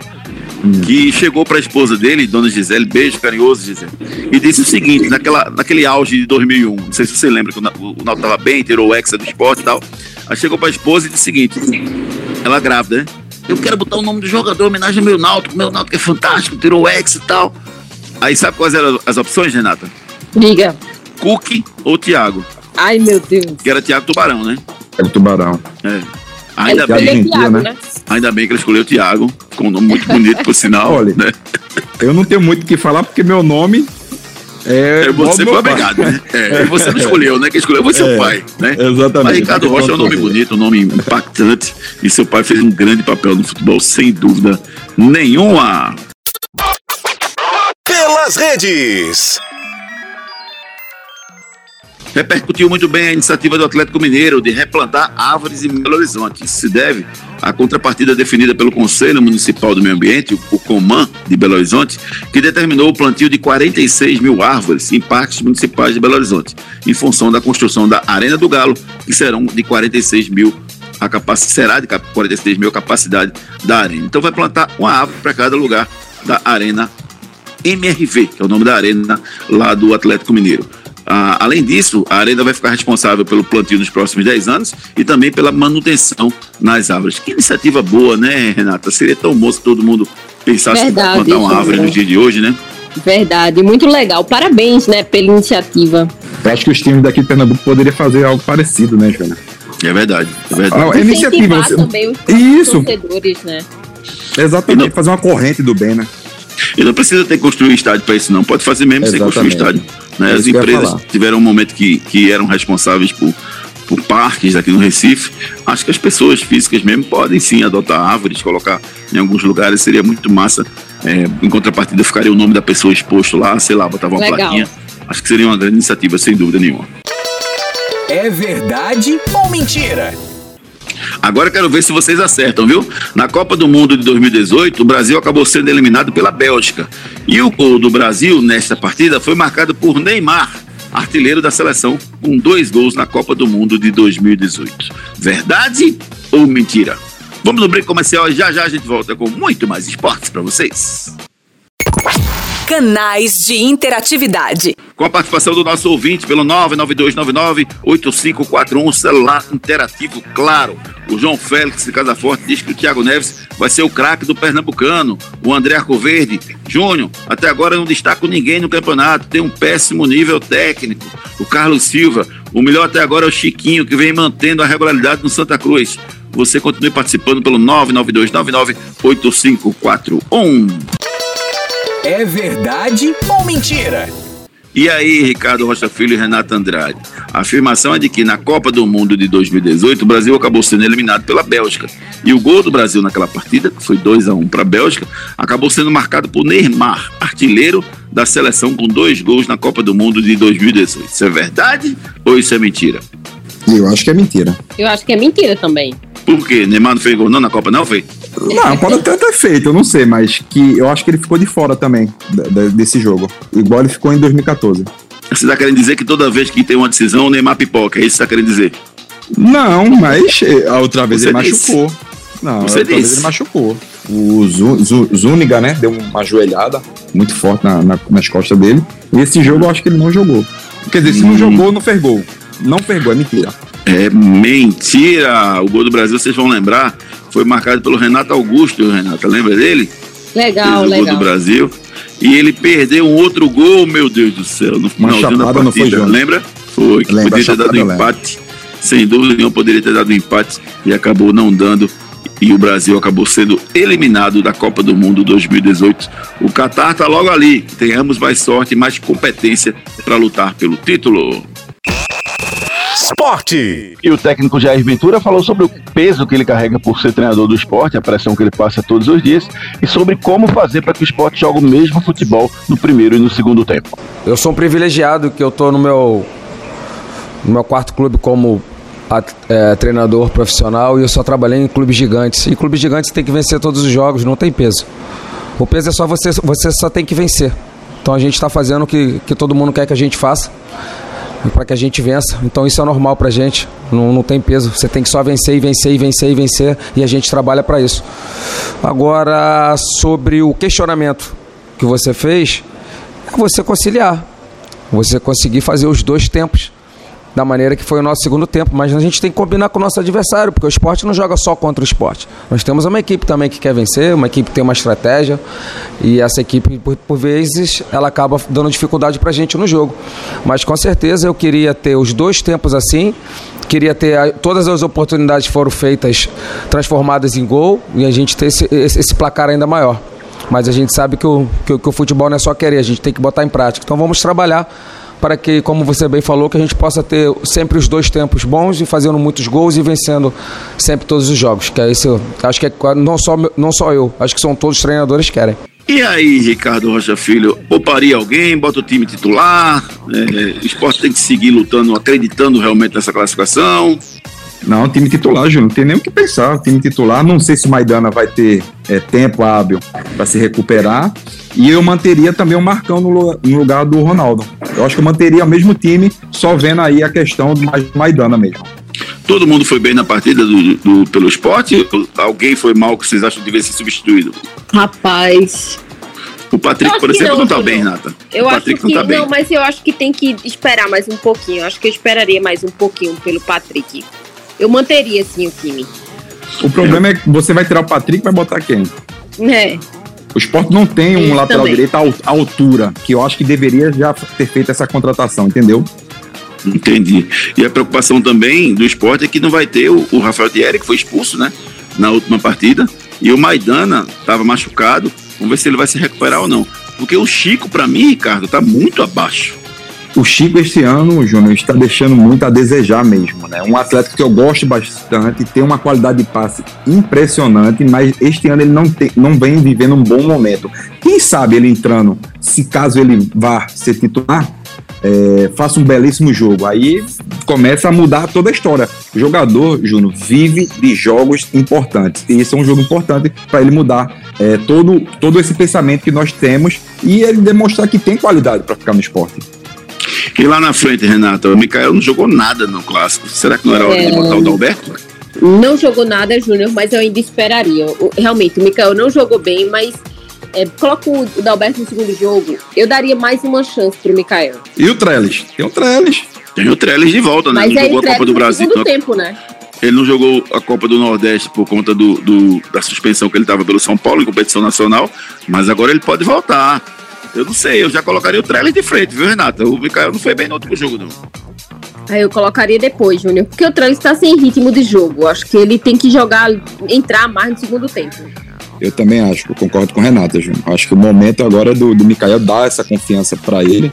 E: Que chegou para a esposa dele, dona Gisele, beijo carinhoso, Gisele, e disse o seguinte: naquela, naquele auge de 2001, não sei se você lembra que o Na- o Náutico estava bem, tirou o Hexa do esporte e tal. Aí chegou para a esposa e disse o seguinte: ela grávida, né? Eu quero botar o nome do jogador em homenagem ao meu Náutico, meu Náutico é fantástico, tirou o Hexa e tal. Aí sabe quais eram as opções, Renata?
H: Diga.
E: Cook ou Thiago?
H: Ai, meu Deus.
E: Que era Thiago Tubarão, né?
G: É o Tubarão.
E: É. Ainda
G: bem.
H: Thiago,
G: né?
H: né?
E: Ainda bem que ele escolheu o Thiago, com um nome muito bonito, por sinal.
G: Olha,
E: né?
G: Eu não tenho muito o que falar porque meu nome é.
E: É, você foi obrigado, né? É, e você não escolheu, né? Quem escolheu foi seu
G: É,
E: pai, né?
G: Exatamente.
E: Mas Ricardo Rocha é um nome bonito, um nome impactante. E seu pai fez um grande papel no futebol, sem dúvida nenhuma.
D: Pelas redes.
E: Repercutiu muito bem a iniciativa do Atlético Mineiro de replantar árvores em Belo Horizonte. Isso se deve à contrapartida definida pelo Conselho Municipal do Meio Ambiente, o COMAN de Belo Horizonte, que determinou o plantio de 46 mil árvores em parques municipais de Belo Horizonte, em função da construção da Arena do Galo, que serão de 46 mil a capacidade será de 46 mil a capacidade da arena. Então vai plantar uma árvore para cada lugar da arena MRV, que é o nome da arena lá do Atlético Mineiro. Ah, além disso, a arena vai ficar responsável pelo plantio nos próximos 10 anos e também pela manutenção nas árvores. Que iniciativa boa, né, Renata? Seria tão bom se todo mundo pensasse
H: Verdade,
E: em plantar uma árvore
H: é.
E: no dia de hoje, né?
H: Verdade, muito legal. Parabéns, né, pela iniciativa.
G: Eu acho que os times daqui de Pernambuco poderiam fazer algo parecido, né, Júnior?
E: É verdade, é verdade.
G: Ah, é iniciativa. Você...
H: também os
G: Isso.
H: torcedores, né?
G: Exatamente, fazer uma corrente do bem, né?
E: E não precisa ter que construir estádio para isso, não. Pode fazer mesmo sem construir
G: Exatamente.
E: estádio. Né?
G: É
E: As
G: ia
E: empresas tiveram um momento que, que eram responsáveis por, por parques aqui no Recife. Acho que as pessoas físicas mesmo podem sim adotar árvores, colocar em alguns lugares, seria muito massa. É, em contrapartida, ficaria o nome da pessoa exposto lá, sei lá, botava uma
H: Legal.
E: plaquinha. Acho que seria uma grande iniciativa, sem dúvida nenhuma.
D: É verdade ou mentira?
E: Agora quero ver se vocês acertam, viu? Na Copa do Mundo de 2018, o Brasil acabou sendo eliminado pela Bélgica. E o gol do Brasil nesta partida foi marcado por Neymar, artilheiro da seleção, com dois gols na Copa do Mundo de 2018. Verdade ou mentira? Vamos no break comercial e já já a gente volta com muito mais esportes para vocês.
F: Canais de interatividade.
E: Com a participação do nosso ouvinte pelo 992998541, celular interativo, claro. O João Félix de Casa Forte diz que o Thiago Neves vai ser o craque do Pernambucano. O André Arcoverde, Júnior, até agora não destaco ninguém no campeonato, tem um péssimo nível técnico. O Carlos Silva, o melhor até agora é o Chiquinho, que vem mantendo a regularidade no Santa Cruz. Você continue participando pelo 992998541.
D: É verdade ou mentira?
E: E aí, Ricardo Rocha Filho e Renato Andrade? A afirmação é de que na Copa do Mundo de 2018 o Brasil acabou sendo eliminado pela Bélgica. E o gol do Brasil naquela partida, que foi 2 a 1 para a Bélgica, acabou sendo marcado por Neymar, artilheiro da seleção com dois gols na Copa do Mundo de 2018. Isso é verdade ou isso é mentira?
G: Eu acho que é mentira.
H: Eu acho que é mentira também.
E: Por quê? Neymar não fez gol não na Copa não, foi?
G: Não, pode até ter feito, eu não sei, mas que eu acho que ele ficou de fora também desse jogo. Igual ele ficou em 2014.
E: Você está querendo dizer que toda vez que tem uma decisão o Neymar pipoca, é isso que você está querendo dizer?
G: Não, mas eh, a outra vez
E: Você
G: ele
E: disse.
G: machucou. Não,
E: Você
G: a outra vez
E: disse.
G: ele machucou. O Zu- Zu- Zúñiga, né, deu uma joelhada muito forte na- na- nas costas dele. E esse jogo eu acho que ele não jogou. Quer dizer, se não
E: Hum.
G: jogou, não fez gol. Não fez gol, é mentira.
E: É mentira! O gol do Brasil, vocês vão lembrar, foi marcado pelo Renato Augusto, Renata, lembra dele?
H: Legal,
E: Fez o gol
H: legal.
E: do Brasil. E ele perdeu um outro gol, meu Deus do céu, no finalzinho da
G: chapada, não foi,
E: partida. Lembra? Foi, que
G: Lembra,
E: poderia ter dado um empate. Sem dúvida nenhuma, poderia ter dado um empate e acabou não dando. E o Brasil acabou sendo eliminado da Copa do Mundo 2018. O Catar tá logo ali. Tenhamos mais sorte e mais competência para lutar pelo título.
D: Esporte.
I: E o técnico Jair Ventura falou sobre o peso que ele carrega por ser treinador do esporte, a pressão que ele passa todos os dias, e sobre como fazer para que o esporte jogue o mesmo futebol no primeiro e no segundo tempo.
J: Eu sou um privilegiado que eu tô no meu, no meu quarto clube como at- é, treinador profissional e eu só trabalhei em clubes gigantes. E clubes gigantes tem que vencer todos os jogos, não tem peso. O peso é só você, você só tem que vencer. Então a gente está fazendo o que, que todo mundo quer que a gente faça para que a gente vença. Então isso é normal pra gente, não, não tem peso. Você tem que só vencer e vencer e vencer e vencer e a gente trabalha para isso. Agora, sobre o questionamento que você fez, é você conciliar. Você conseguir fazer os dois tempos da maneira que foi o nosso segundo tempo, mas a gente tem que combinar com o nosso adversário, porque o esporte não joga só contra o esporte. Nós temos uma equipe também que quer vencer, uma equipe que tem uma estratégia, e essa equipe, por, por vezes, ela acaba dando dificuldade pra gente no jogo. Mas com certeza eu queria ter os dois tempos assim, queria ter a- todas as oportunidades foram feitas transformadas em gol, e a gente ter esse, esse, esse placar ainda maior. Mas a gente sabe que o, que, que o futebol não é só querer, a gente tem que botar em prática. Então vamos trabalhar para que, como você bem falou, que a gente possa ter sempre os dois tempos bons e fazendo muitos gols e vencendo sempre todos os jogos. Que é isso, acho que é, não, só, não só eu, acho que são todos os treinadores que querem.
E: E aí, Ricardo Rocha Filho, pouparia alguém, bota o time titular, é, o esporte tem que seguir lutando, acreditando realmente nessa classificação.
G: Não, time titular, Júnior, não tem nem o que pensar. Time titular, não sei se o Maidana vai ter é, tempo hábil para se recuperar. E eu manteria também o Marcão no, lu- no lugar do Ronaldo. Eu acho que eu manteria o mesmo time, só vendo aí a questão do Ma- Maidana mesmo.
E: Todo mundo foi bem na partida do, do- pelo esporte? Alguém foi mal que vocês acham que devia ser substituído?
H: Rapaz,
E: O Patrick, por exemplo,
H: não,
E: não, tá bem, Nata.
H: eu
E: o
H: acho
E: Patrick
H: que.
E: não tá bem.
H: Não, mas eu acho que tem que esperar mais um pouquinho. Eu acho que eu esperaria mais um pouquinho pelo Patrick. Eu manteria, sim, o time.
G: O problema é que você vai tirar o Patrick vai botar quem?
H: É.
G: O esporte não tem um
H: Isso
G: lateral
H: também.
G: direito à al- à altura, que eu acho que deveria já ter feito essa contratação, entendeu?
E: Entendi. E a preocupação também do esporte é que não vai ter o, o Rafael Thierry, que foi expulso, né? Na última partida. E o Maidana estava machucado. Vamos ver se ele vai se recuperar ou não. Porque o Chico, para mim, Ricardo, tá muito abaixo.
G: O Chico, esse ano, Júnior, está deixando muito a desejar mesmo, né? Um atleta que eu gosto bastante, tem uma qualidade de passe impressionante, mas este ano ele não, tem, não vem vivendo um bom momento. Quem sabe ele entrando, se caso ele vá ser titular, é, faça um belíssimo jogo. Aí começa a mudar toda a história. O jogador, Júnior, vive de jogos importantes. E esse é um jogo importante para ele mudar é, todo, todo esse pensamento que nós temos e ele demonstrar que tem qualidade para ficar no esporte.
E: E lá na frente, Renata, o Mikael não jogou nada no clássico. Será que não era hora de
H: É.
E: botar o Dalberto?
H: Não jogou nada, Júnior, mas eu ainda esperaria. Realmente, o Mikael não jogou bem, mas é, coloca o Dalberto no segundo jogo, eu daria mais uma chance pro Mikael.
G: E o Trellis? Tem o Trellis.
E: Tem o Trellis de volta, né?
H: Mas
E: não
H: aí
E: jogou a Copa do Brasil.
H: segundo tempo, né?
E: Ele não jogou a Copa do Nordeste por conta do, do- da suspensão que ele estava pelo São Paulo em competição nacional, mas agora ele pode voltar. Eu não sei, eu já colocaria o Trellis de frente, viu, Renata? O Mikael não foi bem no último jogo, não.
H: Aí eu colocaria depois, Júnior, porque o Trellis tá sem ritmo de jogo. Acho que ele tem que jogar, entrar mais no segundo tempo.
G: Eu também acho, eu concordo com o Renata, Júnior. Acho que o momento agora do, do Mikael dar essa confiança para ele,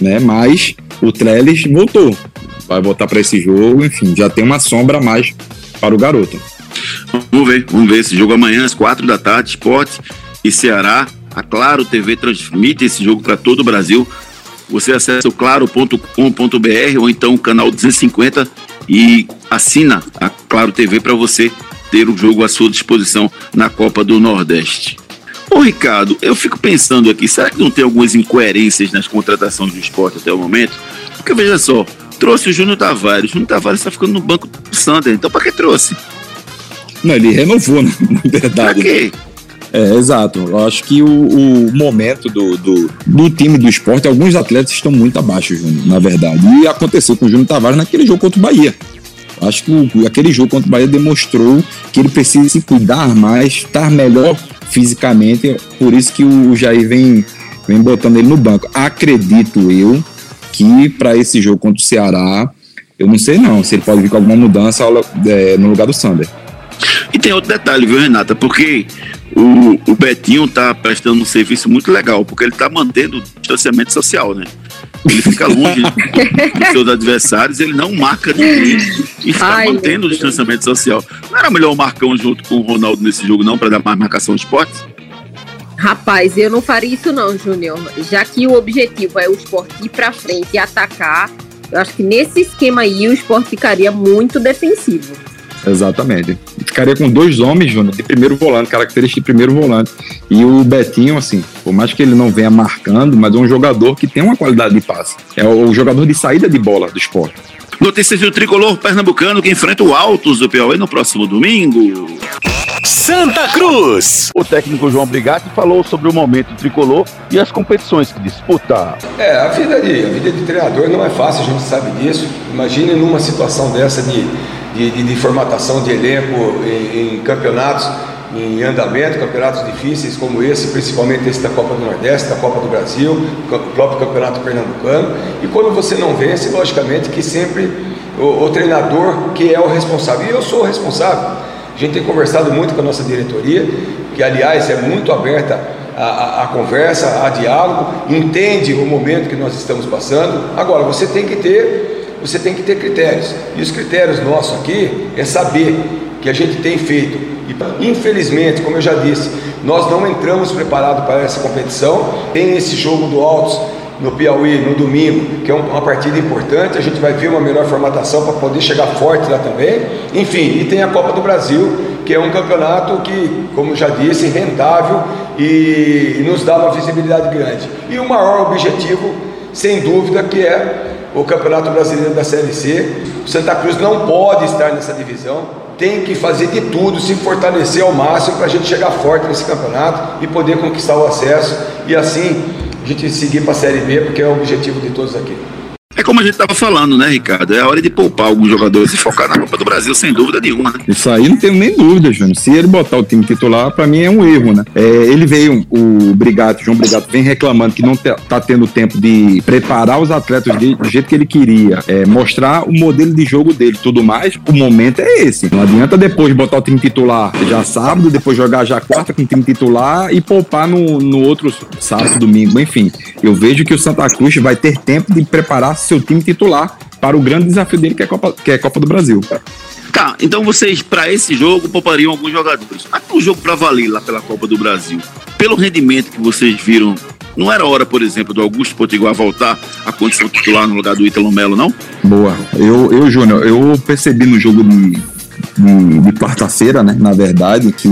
G: né? Mas o Trellis voltou. Vai voltar para esse jogo, enfim, já tem uma sombra a mais para o garoto.
E: Vamos ver, vamos ver esse jogo amanhã às quatro da tarde, Esporte e Ceará. A Claro TV transmite esse jogo para todo o Brasil. Você acessa o claro.com.br ou então o canal 250 e assina a Claro TV para você ter o jogo à sua disposição na Copa do Nordeste. Ô Ricardo, eu fico pensando aqui, será que não tem algumas incoerências nas contratações do esporte até o momento? Porque veja só, trouxe o Júnior Tavares, o Júnior Tavares está ficando no banco do Sander, então para que trouxe?
G: Não, ele renovou, na na verdade.
E: Pra quê?
G: É, exato. Eu acho que o, o momento do, do, do time do esporte, alguns atletas estão muito abaixo, Júnior, na verdade. E aconteceu com o Júnior Tavares naquele jogo contra o Bahia. Acho que o- aquele jogo contra o Bahia demonstrou que ele precisa se cuidar mais, estar melhor fisicamente. Por isso que o Jair vem, vem botando ele no banco. Acredito eu que para esse jogo contra o Ceará, eu não sei não se ele pode vir com alguma mudança é, no lugar do Sander.
E: E tem outro detalhe, viu, Renata? Porque o, o Betinho tá prestando um serviço muito legal, porque ele tá mantendo o distanciamento social, né? Ele fica longe dos seus adversários, ele não marca ninguém e está
H: Ai,
E: mantendo o distanciamento social. Não era melhor o Marcão junto com o Ronaldo nesse jogo, não, para dar mais marcação de esporte?
H: Rapaz, eu não faria isso não, Júnior. Já que o objetivo é o esporte ir pra frente e atacar, eu acho que nesse esquema aí o esporte ficaria muito defensivo.
G: Exatamente. Ficaria com dois homens, Júnior, de primeiro volante, característica de primeiro volante. E o Betinho, assim, por mais que ele não venha marcando, mas é um jogador que tem uma qualidade de passe. É o jogador de saída de bola do esporte.
E: Notícias do tricolor pernambucano que enfrenta o Altos do Piauí no próximo domingo.
D: Santa Cruz.
I: O técnico João Brigatti falou sobre o momento tricolor e as competições que disputa.
K: É, a vida, de, a vida de treinador não é fácil, a gente sabe disso. Imagine numa situação dessa de, de, de- de formatação de elenco em, em campeonatos em andamento, campeonatos difíceis como esse, principalmente esse da Copa do Nordeste, da Copa do Brasil, o próprio Campeonato Pernambucano. E quando você não vence, logicamente que sempre o, o treinador que é o responsável. E eu sou o responsável. A gente tem conversado muito com a nossa diretoria, que aliás é muito aberta a, a- a conversa, a diálogo, entende o momento que nós estamos passando. Agora, você tem que ter, você tem que ter critérios. E os critérios nossos aqui é saber que a gente tem feito. E infelizmente, como eu já disse, nós não entramos preparados para essa competição. Tem esse jogo do Altos no Piauí no domingo, que é um- uma partida importante. A gente vai ver uma melhor formatação para poder chegar forte lá também. Enfim, e tem a Copa do Brasil, que é um campeonato que, como já disse, rentável e, e nos dá uma visibilidade grande. E o maior objetivo, sem dúvida, que é o Campeonato Brasileiro da Série C. O Santa Cruz não pode estar nessa divisão. Tem que fazer de tudo, se fortalecer ao máximo para a gente chegar forte nesse campeonato e poder conquistar o acesso e assim a gente seguir para a Série B, porque é o objetivo de todos aqui.
E: É como a gente estava falando, né, Ricardo? É a hora de poupar alguns jogadores e focar na Copa do Brasil, sem dúvida nenhuma, né?
G: Isso aí não tenho nem dúvida, Júnior. Se ele botar o time titular, pra mim é um erro, né? É, ele veio, o Brigato, João Brigato, vem reclamando que não tá tendo tempo de preparar os atletas de- do jeito que ele queria, é, mostrar o modelo de jogo dele tudo mais. O momento é esse. Não adianta depois botar o time titular já sábado, depois jogar já quarta com o time titular e poupar no, no outro sábado, domingo, enfim. Eu vejo que o Santa Cruz vai ter tempo de preparar seu time titular para o grande desafio dele, que é a Copa, que é Copa do Brasil.
E: Tá, então vocês, para esse jogo, poupariam alguns jogadores. Mas o jogo para valer lá pela Copa do Brasil, pelo rendimento que vocês viram, não era hora, por exemplo, do Augusto Potiguar voltar à condição titular no lugar do Ítalo Melo, não?
G: Boa. Eu, eu Júnior, eu percebi no jogo de, de, de quarta-feira, né, na verdade, que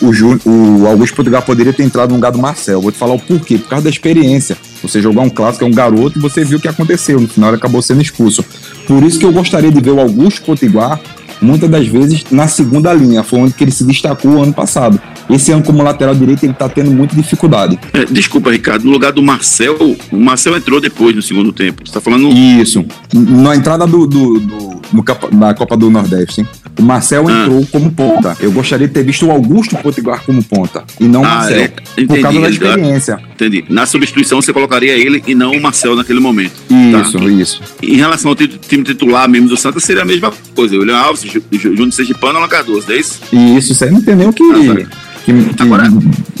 G: o, Jú- o Augusto Portugal poderia ter entrado no lugar do Marcel. Vou te falar o porquê. Por causa da experiência. Você jogar um clássico, é um garoto, e você viu o que aconteceu. No final, ele acabou sendo expulso. Por isso que eu gostaria de ver o Augusto Potiguar muitas das vezes na segunda linha. Foi onde que ele se destacou ano passado. Esse ano, como lateral direito, ele está tendo muita dificuldade.
E: É, desculpa, Ricardo, no lugar do Marcel, o Marcel entrou depois no segundo tempo. Você está falando.
G: Isso. Na entrada do, do, do no, na Copa do Nordeste, hein? o Marcel ah. entrou como ponta. Eu gostaria de ter visto o Augusto Potiguar como ponta e não o ah, Marcel. É, entendi, por causa da experiência.
E: Entendi. Na substituição, você colocaria ele e não o Marcel naquele momento.
G: Isso, tá? isso.
E: Em relação ao time titular mesmo do Santa, seria a mesma coisa. William Alves, Júnior Sergipano, Alan Cardoso, é isso?
G: Isso, isso aí não tem nem o que. Ah, que, que Agora,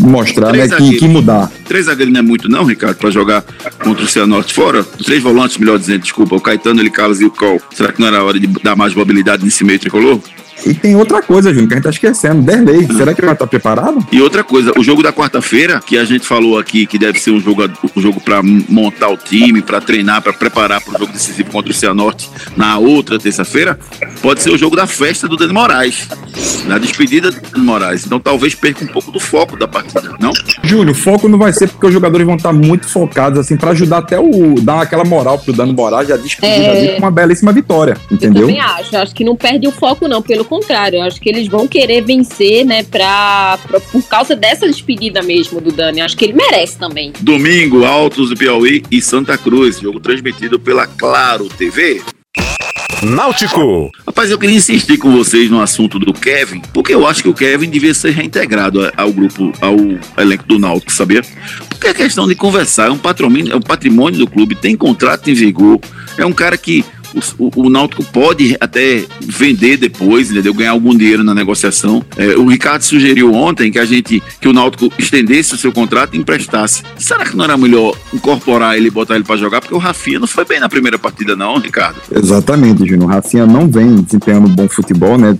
G: mostrar, né? Que, que, mudar.
E: Três zagueiros não é muito, não, Ricardo, para jogar contra o Cianorte fora? Três volantes, melhor dizendo, desculpa, o Caetano, ele Carlos e o Col. Será que não era hora de dar mais mobilidade nesse meio tricolor?
G: E tem outra coisa, Júnior, que a gente tá esquecendo. Derlei. Será que ele vai estar tá preparado?
E: E outra coisa, o jogo da quarta-feira, que a gente falou aqui que deve ser um jogo, um jogo para montar o time, para treinar, para preparar para o jogo decisivo contra o Cianorte na outra terça-feira, pode ser o jogo da festa do Dani Moraes, na despedida do Dani Moraes. Então talvez perca um pouco do foco da partida, não?
G: Júnior, o foco não vai ser porque os jogadores vão estar muito focados, assim, para ajudar até o. dar aquela moral pro Dani Moraes já despedida é... com uma belíssima vitória, entendeu? Eu
H: também acho. Acho que não perde o foco, não. Pelo contrário, acho que eles vão querer vencer, né, pra, pra, por causa dessa despedida mesmo do Dani. Acho que ele merece também.
E: Domingo, Altos do Piauí e Santa Cruz, jogo transmitido pela Claro TV.
D: Náutico.
E: Rapaz, eu queria insistir com vocês no assunto do Kevin, porque eu acho que o Kevin devia ser reintegrado ao grupo, ao elenco do Náutico, sabia? Porque é questão de conversar, é um patrimônio, é um patrimônio do clube, tem contrato em vigor, é um cara que o, o, Náutico pode até vender depois, entendeu? Ganhar algum dinheiro na negociação. É, o Ricardo sugeriu ontem que a gente, que o Náutico estendesse o seu contrato e emprestasse. Será que não era melhor incorporar ele e botar ele para jogar? Porque o Rafinha não foi bem na primeira partida, não, Ricardo.
G: Exatamente, Júnior. O Rafinha não vem desempenhando bom futebol, né?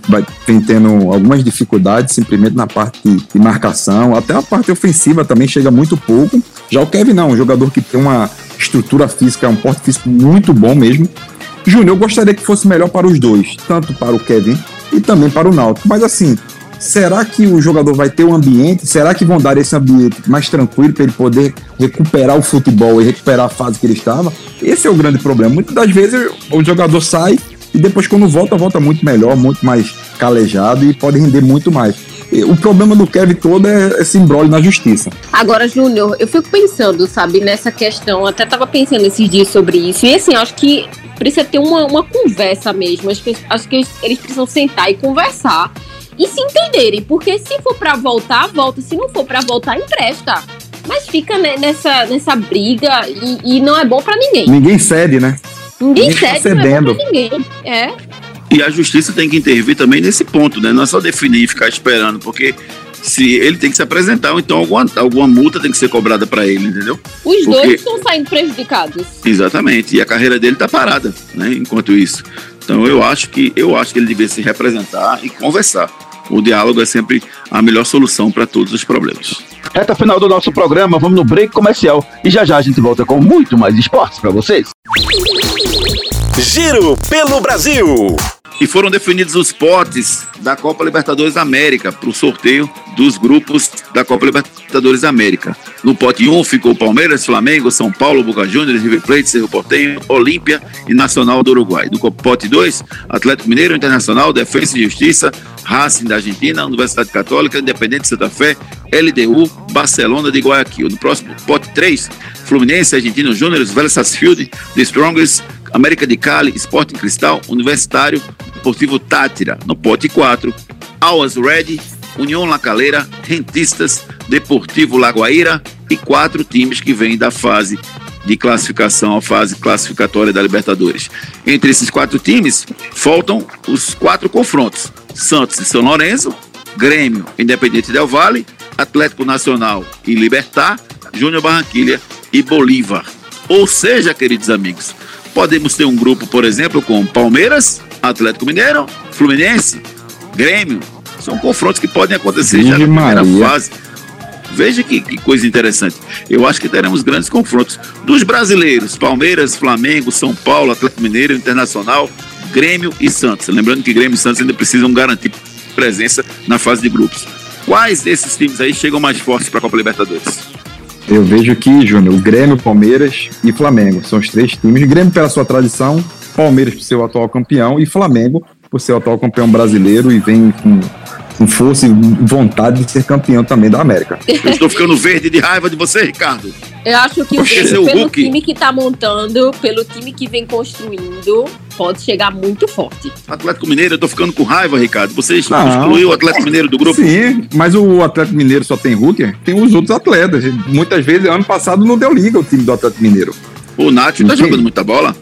G: Vem tendo algumas dificuldades, simplesmente na parte de marcação, até a parte ofensiva também chega muito pouco. Já o Kevin não, um jogador que tem uma estrutura física, um porte físico muito bom mesmo. Júnior, eu gostaria que fosse melhor para os dois, tanto para o Kevin e também para o Náutico. Mas assim, será que o jogador vai ter um ambiente? Será que vão dar esse ambiente mais tranquilo para ele poder recuperar o futebol e recuperar a fase que ele estava? Esse é o grande problema. Muitas das vezes o jogador sai e depois quando volta, volta muito melhor, muito mais calejado e pode render muito mais. O problema do Kevin todo é esse embrolho na justiça.
H: Agora, Júnior, eu fico pensando, sabe, nessa questão, até tava pensando esses dias sobre isso, e assim, acho que precisa ter uma, uma conversa mesmo. Acho que, acho que eles precisam sentar e conversar e se entenderem. Porque se for para voltar, volta. Se não for para voltar, empresta. Mas fica nessa, nessa briga e, e não é bom para ninguém.
G: Ninguém cede, né?
H: Ninguém, ninguém cede, cedendo. não é bom pra ninguém. É.
E: E a justiça tem que intervir também nesse ponto, né? Não é só definir e ficar esperando, porque se ele tem que se apresentar, ou então alguma, alguma multa tem que ser cobrada para ele, entendeu?
H: Os Porque... dois estão saindo prejudicados.
E: Exatamente. E a carreira dele tá parada, né? Enquanto isso. Então eu acho que eu acho que ele devia se representar e conversar. O diálogo é sempre a melhor solução para todos os problemas.
I: Reta final do nosso programa, vamos no break comercial e já já a gente volta com muito mais esportes para vocês.
D: Giro pelo Brasil.
E: E foram definidos os potes da Copa Libertadores América para o sorteio dos grupos da Copa Libertadores América. No pote 1 ficou Palmeiras, Flamengo, São Paulo, Boca Juniors, River Plate, Cerro Porteño, Olímpia e Nacional do Uruguai. No pote 2, Atlético Mineiro Internacional, Defesa e Justiça, Racing da Argentina, Universidade Católica, Independente de Santa Fé, LDU, Barcelona de Guayaquil. No próximo pote 3, Fluminense, Argentino Júnior, Vélez Sarsfield, The Strongest, América de Cali, Sporting Cristal, Universitário, Deportivo Tátira. No pote 4, Alwas Red, União La Calera, Rentistas, Deportivo Lagoaíra e quatro times que vêm da fase de classificação, a fase classificatória da Libertadores. Entre esses quatro times, faltam os quatro confrontos: Santos e São Lourenço, Grêmio, Independente Del Vale, Atlético Nacional e Libertar, Júnior Barranquilha e Bolívar. Ou seja, queridos amigos, podemos ter um grupo, por exemplo, com Palmeiras, Atlético Mineiro, Fluminense, Grêmio. São confrontos que podem acontecer já na primeira Maria. fase. Veja que, que, coisa interessante. Eu acho que teremos grandes confrontos dos brasileiros: Palmeiras, Flamengo, São Paulo, Atlético Mineiro, Internacional, Grêmio e Santos. Lembrando que Grêmio e Santos ainda precisam garantir presença na fase de grupos. Quais desses times aí chegam mais fortes para a Copa Libertadores?
G: Eu vejo que, Júnior, o Grêmio, Palmeiras e Flamengo são os três times. O Grêmio pela sua tradição, Palmeiras por ser o atual campeão e Flamengo por ser o atual campeão brasileiro e vem com, com força e vontade de ser campeão também da América.
E: Eu estou ficando verde de raiva de você, Ricardo.
H: Eu acho que o
E: Porque
H: Grêmio,
E: seu
H: pelo
E: Hulk-
H: time que tá montando, pelo time que vem construindo, pode chegar muito forte.
E: Atlético Mineiro, eu tô ficando com raiva, Ricardo. Você
G: Não.
E: excluiu o Atlético Mineiro do grupo?
G: Sim, mas o Atlético Mineiro só tem Hulk, tem os outros atletas. Muitas vezes, ano passado, não deu liga o time do Atlético Mineiro.
E: O Nacho tá
G: Sim.
E: jogando muita bola.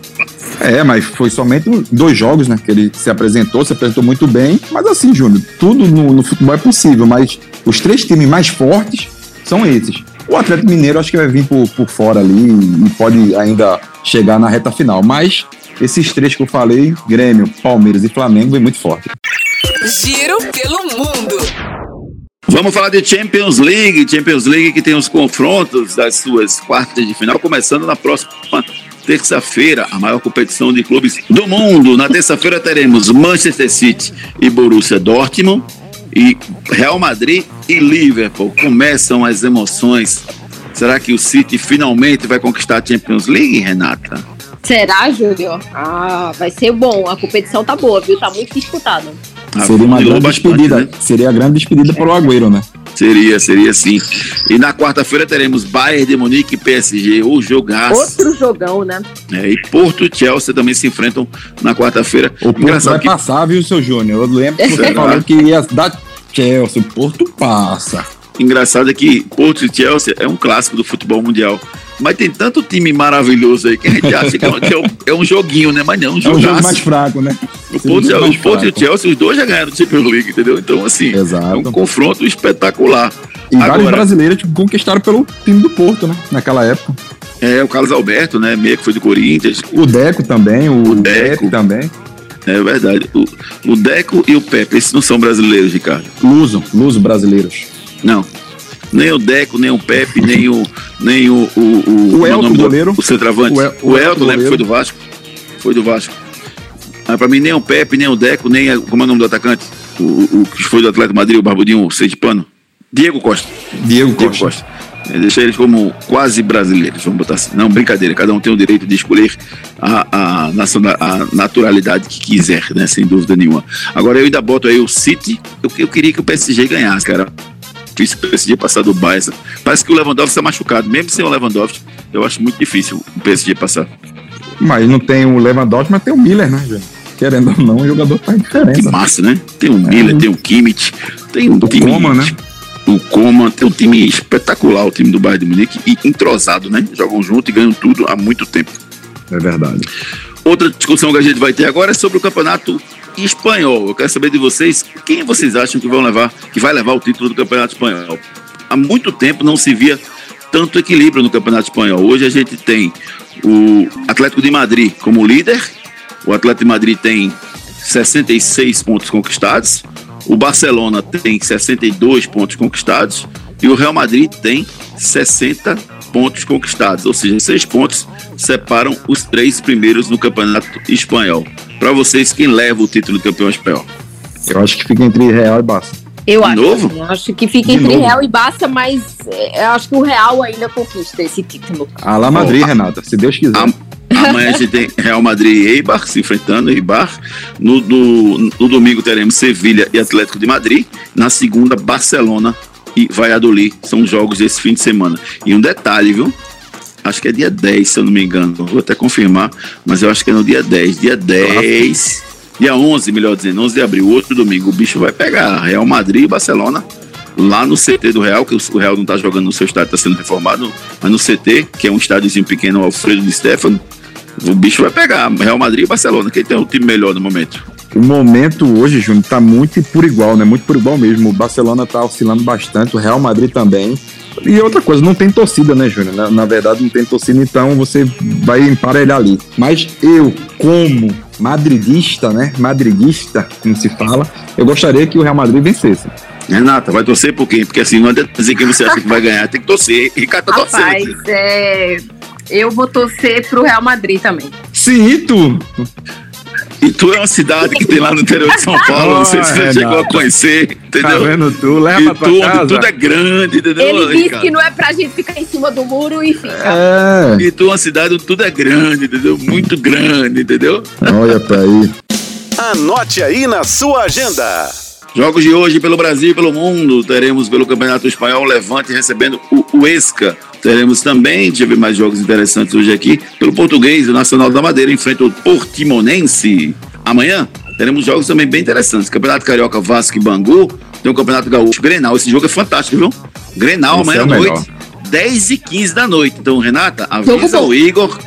G: É, mas foi somente dois jogos, né? Que ele se apresentou, se apresentou muito bem. Mas assim, Júnior, tudo no, no futebol é possível, mas os três times mais fortes são esses. O Atlético Mineiro acho que vai vir por, por fora ali e pode ainda chegar na reta final. Mas esses três que eu falei, Grêmio, Palmeiras e Flamengo, vem muito forte.
F: Giro pelo mundo.
E: Vamos falar de Champions League. Champions League que tem os confrontos das suas quartas de final, começando na próxima terça-feira, a maior competição de clubes do mundo. Na terça-feira teremos Manchester City e Borussia Dortmund e Real Madrid e Liverpool. Começam as emoções. Será que o City finalmente vai conquistar a Champions League, Renata?
H: Será, Júlio? Ah, vai ser bom. A competição tá boa, viu? Tá muito disputada.
G: Seria uma grande
E: bastante,
G: despedida.
E: né?
G: Seria a grande despedida para o Agüero, né?
E: Seria, seria sim. E na quarta-feira teremos Bayern de Munique e PSG, o jogaço.
H: Outro jogão, né?
E: É, e Porto e Chelsea também se enfrentam na quarta-feira.
G: O Porto
E: Engraçado
G: vai
E: que
G: passar, viu, seu Júnior? Eu lembro que você
E: Será?
G: falou que ia dar Chelsea. O Porto passa.
E: Engraçado é que Porto e Chelsea é um clássico do futebol mundial. Mas tem tanto time maravilhoso aí que a gente acha que é um, que é um- é um joguinho, né? Mas não, um
G: É um jogo
E: jogaço.
G: mais fraco, né?
E: O Porto,
G: mais
E: o Porto e o. Chelsea, os dois já ganharam o Champions League, entendeu? Então, assim, é um
G: Exato.
E: confronto espetacular.
G: E vários
E: Agora,
G: brasileiros tipo, conquistaram pelo time do Porto, né? Naquela época.
E: é o Carlos Alberto, né? Meia que foi do Corinthians.
G: O Deco também, o,
E: Deco.
G: Pepe também.
E: É verdade. O, o Deco e o Pepe, esses não são brasileiros, Ricardo.
G: Luso, Luso brasileiros.
E: Não. Nem o Deco, nem o Pepe, nem o. Nem o. O, o, como é
G: Elton,
E: nome do-
G: goleiro.
E: O centroavante.
G: O
E: O,
G: El- o Elton,
E: Elton, que
G: goleiro.
E: foi do Vasco? Foi do Vasco. Mas pra mim, nem o Pepe, nem o Deco, nem. a- Como é o nome do atacante? O, o, o que foi do Atlético Madrid, o Barbudinho, o Sergipano. Diego Costa.
G: Diego
E: Diego
G: Costa.
E: Costa. É, Deixa eles como quase brasileiros, vamos botar assim. Não, brincadeira, cada um tem o direito de escolher a, a, a naturalidade que quiser, né? Sem dúvida nenhuma. Agora eu ainda boto aí o City. Eu, eu queria que o PSG ganhasse, cara. Difícil o PSG passar do Bayern. Parece que o Lewandowski está machucado. Mesmo sem o Lewandowski, eu acho muito difícil o PSG passar.
G: Mas não tem o Lewandowski, mas tem o Miller, né, Júnior? Querendo ou não, o jogador faz
E: Que
G: diferença.
E: massa, né? Tem o Miller, tem o Kimmich, tem
G: O
E: time.
G: Coman, né?
E: O Coman, tem um time espetacular, o time do Bayern de Munique, e entrosado, né? Jogam junto e ganham tudo há muito tempo.
G: É verdade.
E: Outra discussão que a gente vai ter agora é sobre o campeonato espanhol. Eu quero saber de vocês quem vocês acham que vão levar, que vai levar o título do campeonato espanhol. Há muito tempo não se via tanto equilíbrio no campeonato espanhol. Hoje a gente tem o Atlético de Madrid como líder. O Atlético de Madrid tem 66 pontos conquistados. O Barcelona tem 62 pontos conquistados. E o Real Madrid tem 60 pontos conquistados. Ou seja, seis pontos separam os três primeiros no campeonato espanhol. Para vocês, quem leva o título de campeão espanhol?
G: Eu acho que fica entre Real e Barça.
H: Eu
E: De
H: acho.
E: novo?
H: assim, acho que fica
G: De
H: entre
G: novo.
H: Real e Barça, mas é, eu acho que o Real ainda conquista esse título.
G: A La Madrid, Renata, se Deus quiser.
E: Am- Amanhã a gente tem Real Madrid e Eibar se enfrentando, Eibar. No, no, no domingo teremos Sevilha e Atlético de Madrid. Na segunda, Barcelona e Valladolid. São jogos desse fim de semana. E um detalhe, viu? Acho que é dia 10, se eu não me engano. Vou até confirmar, mas eu acho que é no dia 10. Dia 10. Dia 11, melhor dizendo, 11 de abril, outro domingo. O bicho vai pegar Real Madrid e Barcelona lá no CT do Real, que o Real não está jogando no seu estádio, está sendo reformado, mas no CT, que é um estádiozinho pequeno, Alfredo de Stefano, o bicho vai pegar Real Madrid e Barcelona. Quem tem o time melhor no momento?
G: O momento hoje, Júnior, tá muito por igual, né? Muito por igual mesmo. O Barcelona tá oscilando bastante, o Real Madrid também. E outra coisa, não tem torcida, né, Júnior? Na, na verdade, não tem torcida, então você vai emparelhar ali. Mas eu, como madridista, né? Madridista, como se fala, eu gostaria que o Real Madrid vencesse.
E: Renata, vai torcer por quem? Porque assim, não adianta dizer quem você acha que vai ganhar, tem que torcer. Ricardo tá torcendo.
H: Rapaz,
E: aqui.
H: é, eu vou torcer pro Real Madrid também.
G: Sim, tu?
E: E tu é uma cidade que tem lá no interior de São Paulo, não sei se você chegou a conhecer,
G: Tá
E: entendeu?
G: vendo tu? Leva
E: e
G: pra casa.
E: tudo é grande, entendeu?
H: Ele disse
E: Ricardo?
H: que não é pra gente ficar em cima do muro e fica.
G: É,
E: E tu é uma cidade onde tudo é grande, entendeu? Muito grande, entendeu?
G: olha pra aí.
D: Anote aí na sua agenda.
E: Jogos de hoje pelo Brasil e pelo mundo. Teremos pelo Campeonato Espanhol Levante recebendo o Huesca. Teremos também, deixa eu ver mais jogos interessantes hoje aqui. Pelo português, o Nacional da Madeira enfrenta o Portimonense. Amanhã teremos jogos também bem interessantes. Campeonato Carioca Vasco e Bangu. Tem o Campeonato Gaúcho Grenal. Esse jogo é fantástico, viu? Grenal
G: Esse
E: amanhã
G: é
E: à
G: melhor.
E: noite. 10 e 15 da noite. Então, Renata, avisa o Igor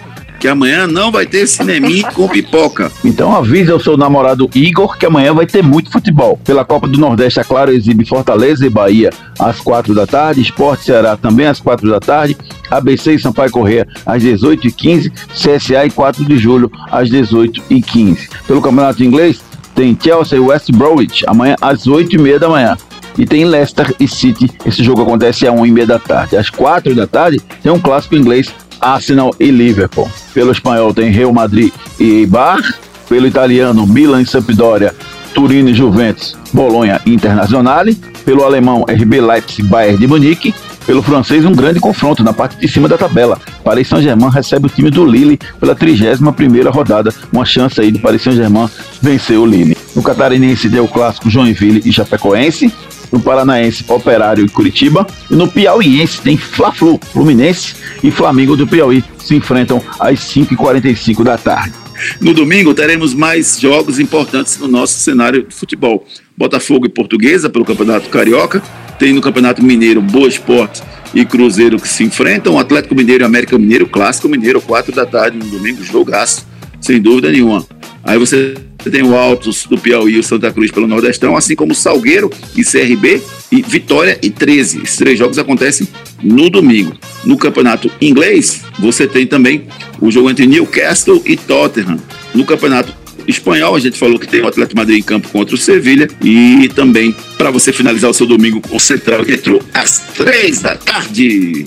E: que amanhã não vai ter cineminha com pipoca.
I: Então avisa o seu namorado Igor que amanhã vai ter muito futebol. Pela Copa do Nordeste, a Claro exibe Fortaleza e Bahia às quatro da tarde, Esporte Ceará também às quatro da tarde, ABC e Sampaio Correia às 18h15, CSA e 4 de julho às 18h15. Pelo Campeonato Inglês, tem Chelsea e West Bromwich amanhã às 8h30 da manhã. E tem Leicester e City. Esse jogo acontece às 1h30 da tarde. Às 4 da tarde tem um clássico inglês Arsenal e Liverpool. Pelo espanhol tem Real Madrid e Eibar. Pelo italiano, Milan e Sampdoria, Turino e Juventus, Bolonha e Internazionale. Pelo alemão, RB Leipzig e Bayern de Munique. Pelo francês, um grande confronto na parte de cima da tabela. Paris Saint-Germain recebe o time do Lille pela 31ª rodada. Uma chance aí do Paris Saint-Germain vencer o Lille. No catarinense tem o clássico Joinville e Chapecoense. No Paranaense, Operário e Curitiba. E no Piauiense tem Fla-Flu, Fluminense e Flamengo do Piauí se enfrentam às 5h45 da tarde.
E: No domingo teremos mais jogos importantes no nosso cenário de futebol. Botafogo e Portuguesa pelo Campeonato Carioca. Tem no Campeonato Mineiro Boa Esporte e Cruzeiro que se enfrentam. Atlético Mineiro e América Mineiro, Clássico Mineiro, 4 da tarde no domingo, jogaço, sem dúvida nenhuma. Aí você tem o Altos do Piauí e o Santa Cruz pelo Nordestão, assim como Salgueiro e CRB e Vitória e 13. Esses três jogos acontecem no domingo. No campeonato inglês, você tem também o jogo entre Newcastle e Tottenham. No campeonato espanhol, a gente falou que tem o Atlético Madrid em campo contra o Sevilha e também para você finalizar o seu domingo com o Central que entrou às três da tarde.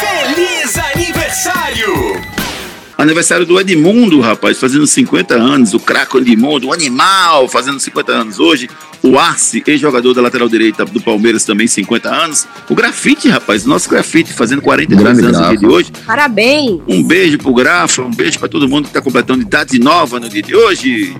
D: Feliz aniversário!
E: Aniversário do Edmundo, rapaz, fazendo 50 anos. O craque Edmundo, o animal, fazendo 50 anos hoje. O Arce, ex-jogador da lateral direita do Palmeiras, também 50 anos. O Grafite, rapaz, nosso Grafite, fazendo 42
G: Grande
E: anos no dia de hoje.
H: Parabéns!
E: Um beijo pro Grafa, um beijo para todo mundo que está completando idade nova no dia de hoje.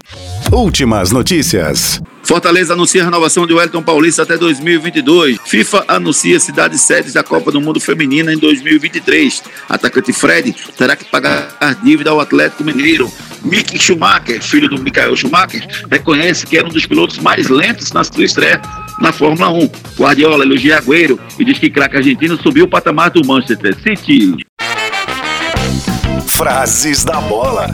D: Últimas notícias.
E: Fortaleza anuncia a renovação de Wellington Paulista até 2022. FIFA anuncia cidades sedes da Copa do Mundo Feminina em 2023. Atacante Fred terá que pagar dívida ao Atlético Mineiro. Mick Schumacher, filho do Michael Schumacher, reconhece que era um dos pilotos mais lentos na sua estreia na Fórmula 1. Guardiola elogia Agüero e diz que craque argentino subiu o patamar do Manchester City.
D: Frases da bola.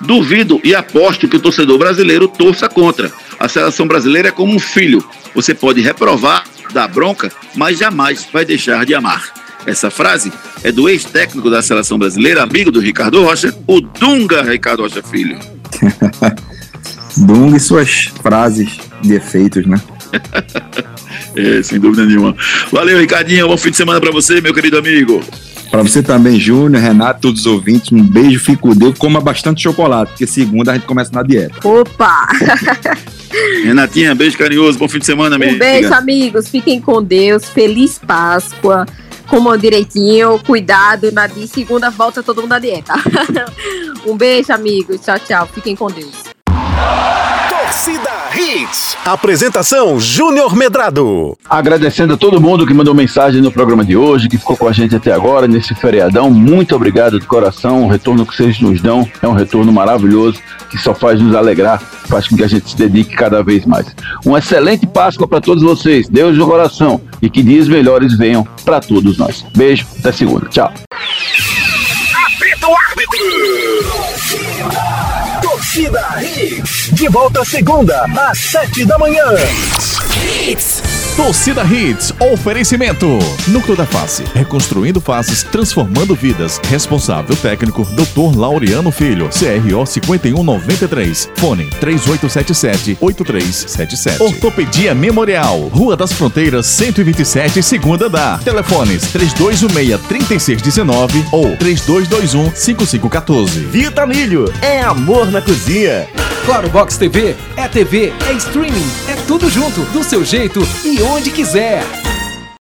E: Duvido e aposto que o torcedor brasileiro torça contra. A seleção brasileira é como um filho. Você pode reprovar, dar bronca, mas jamais vai deixar de amar. Essa frase é do ex-técnico da seleção brasileira, amigo do Ricardo Rocha, o Dunga Ricardo Rocha Filho.
G: Dunga e suas frases de efeitos, né?
E: É, sem dúvida nenhuma. Valeu, Ricardinho. Bom fim de semana pra você, meu querido amigo.
G: Pra você também, Júnior, Renato, todos os ouvintes, um beijo, fique com Deus, coma bastante chocolate, porque segunda a gente começa na dieta.
H: Opa!
E: Renatinha, beijo carinhoso. Bom fim de semana, amigo.
H: Um beijo, amigos. Fiquem com Deus. Feliz Páscoa. Comam direitinho. Cuidado. Na segunda volta todo mundo na dieta. um beijo, amigos. Tchau, tchau. Fiquem com Deus.
D: Torcida Hits. Apresentação Júnior Medrado.
I: Agradecendo a todo mundo que mandou mensagem no programa de hoje, que ficou com a gente até agora, nesse feriadão. Muito obrigado de coração. O retorno que vocês nos dão é um retorno maravilhoso, que só faz nos alegrar, faz com que a gente se dedique cada vez mais. Um excelente Páscoa para todos vocês. Deus no coração. E que dias melhores venham para todos nós. Beijo, até segunda. Tchau.
D: Torcida Hits. De volta segunda, às sete da manhã.
A: Torcida Hits, oferecimento. Núcleo da Face, reconstruindo faces, transformando vidas. Responsável técnico, Dr. Laureano Filho, CRO 5193. Fone 3877-8377. Ortopedia Memorial, Rua das Fronteiras, 127, segunda andar. Telefones 3216-3619 ou 3221-5514.
B: Vitamilho é amor na cozinha.
C: Claro Box TV é TV, é streaming, é tudo junto, do seu jeito e onde quiser.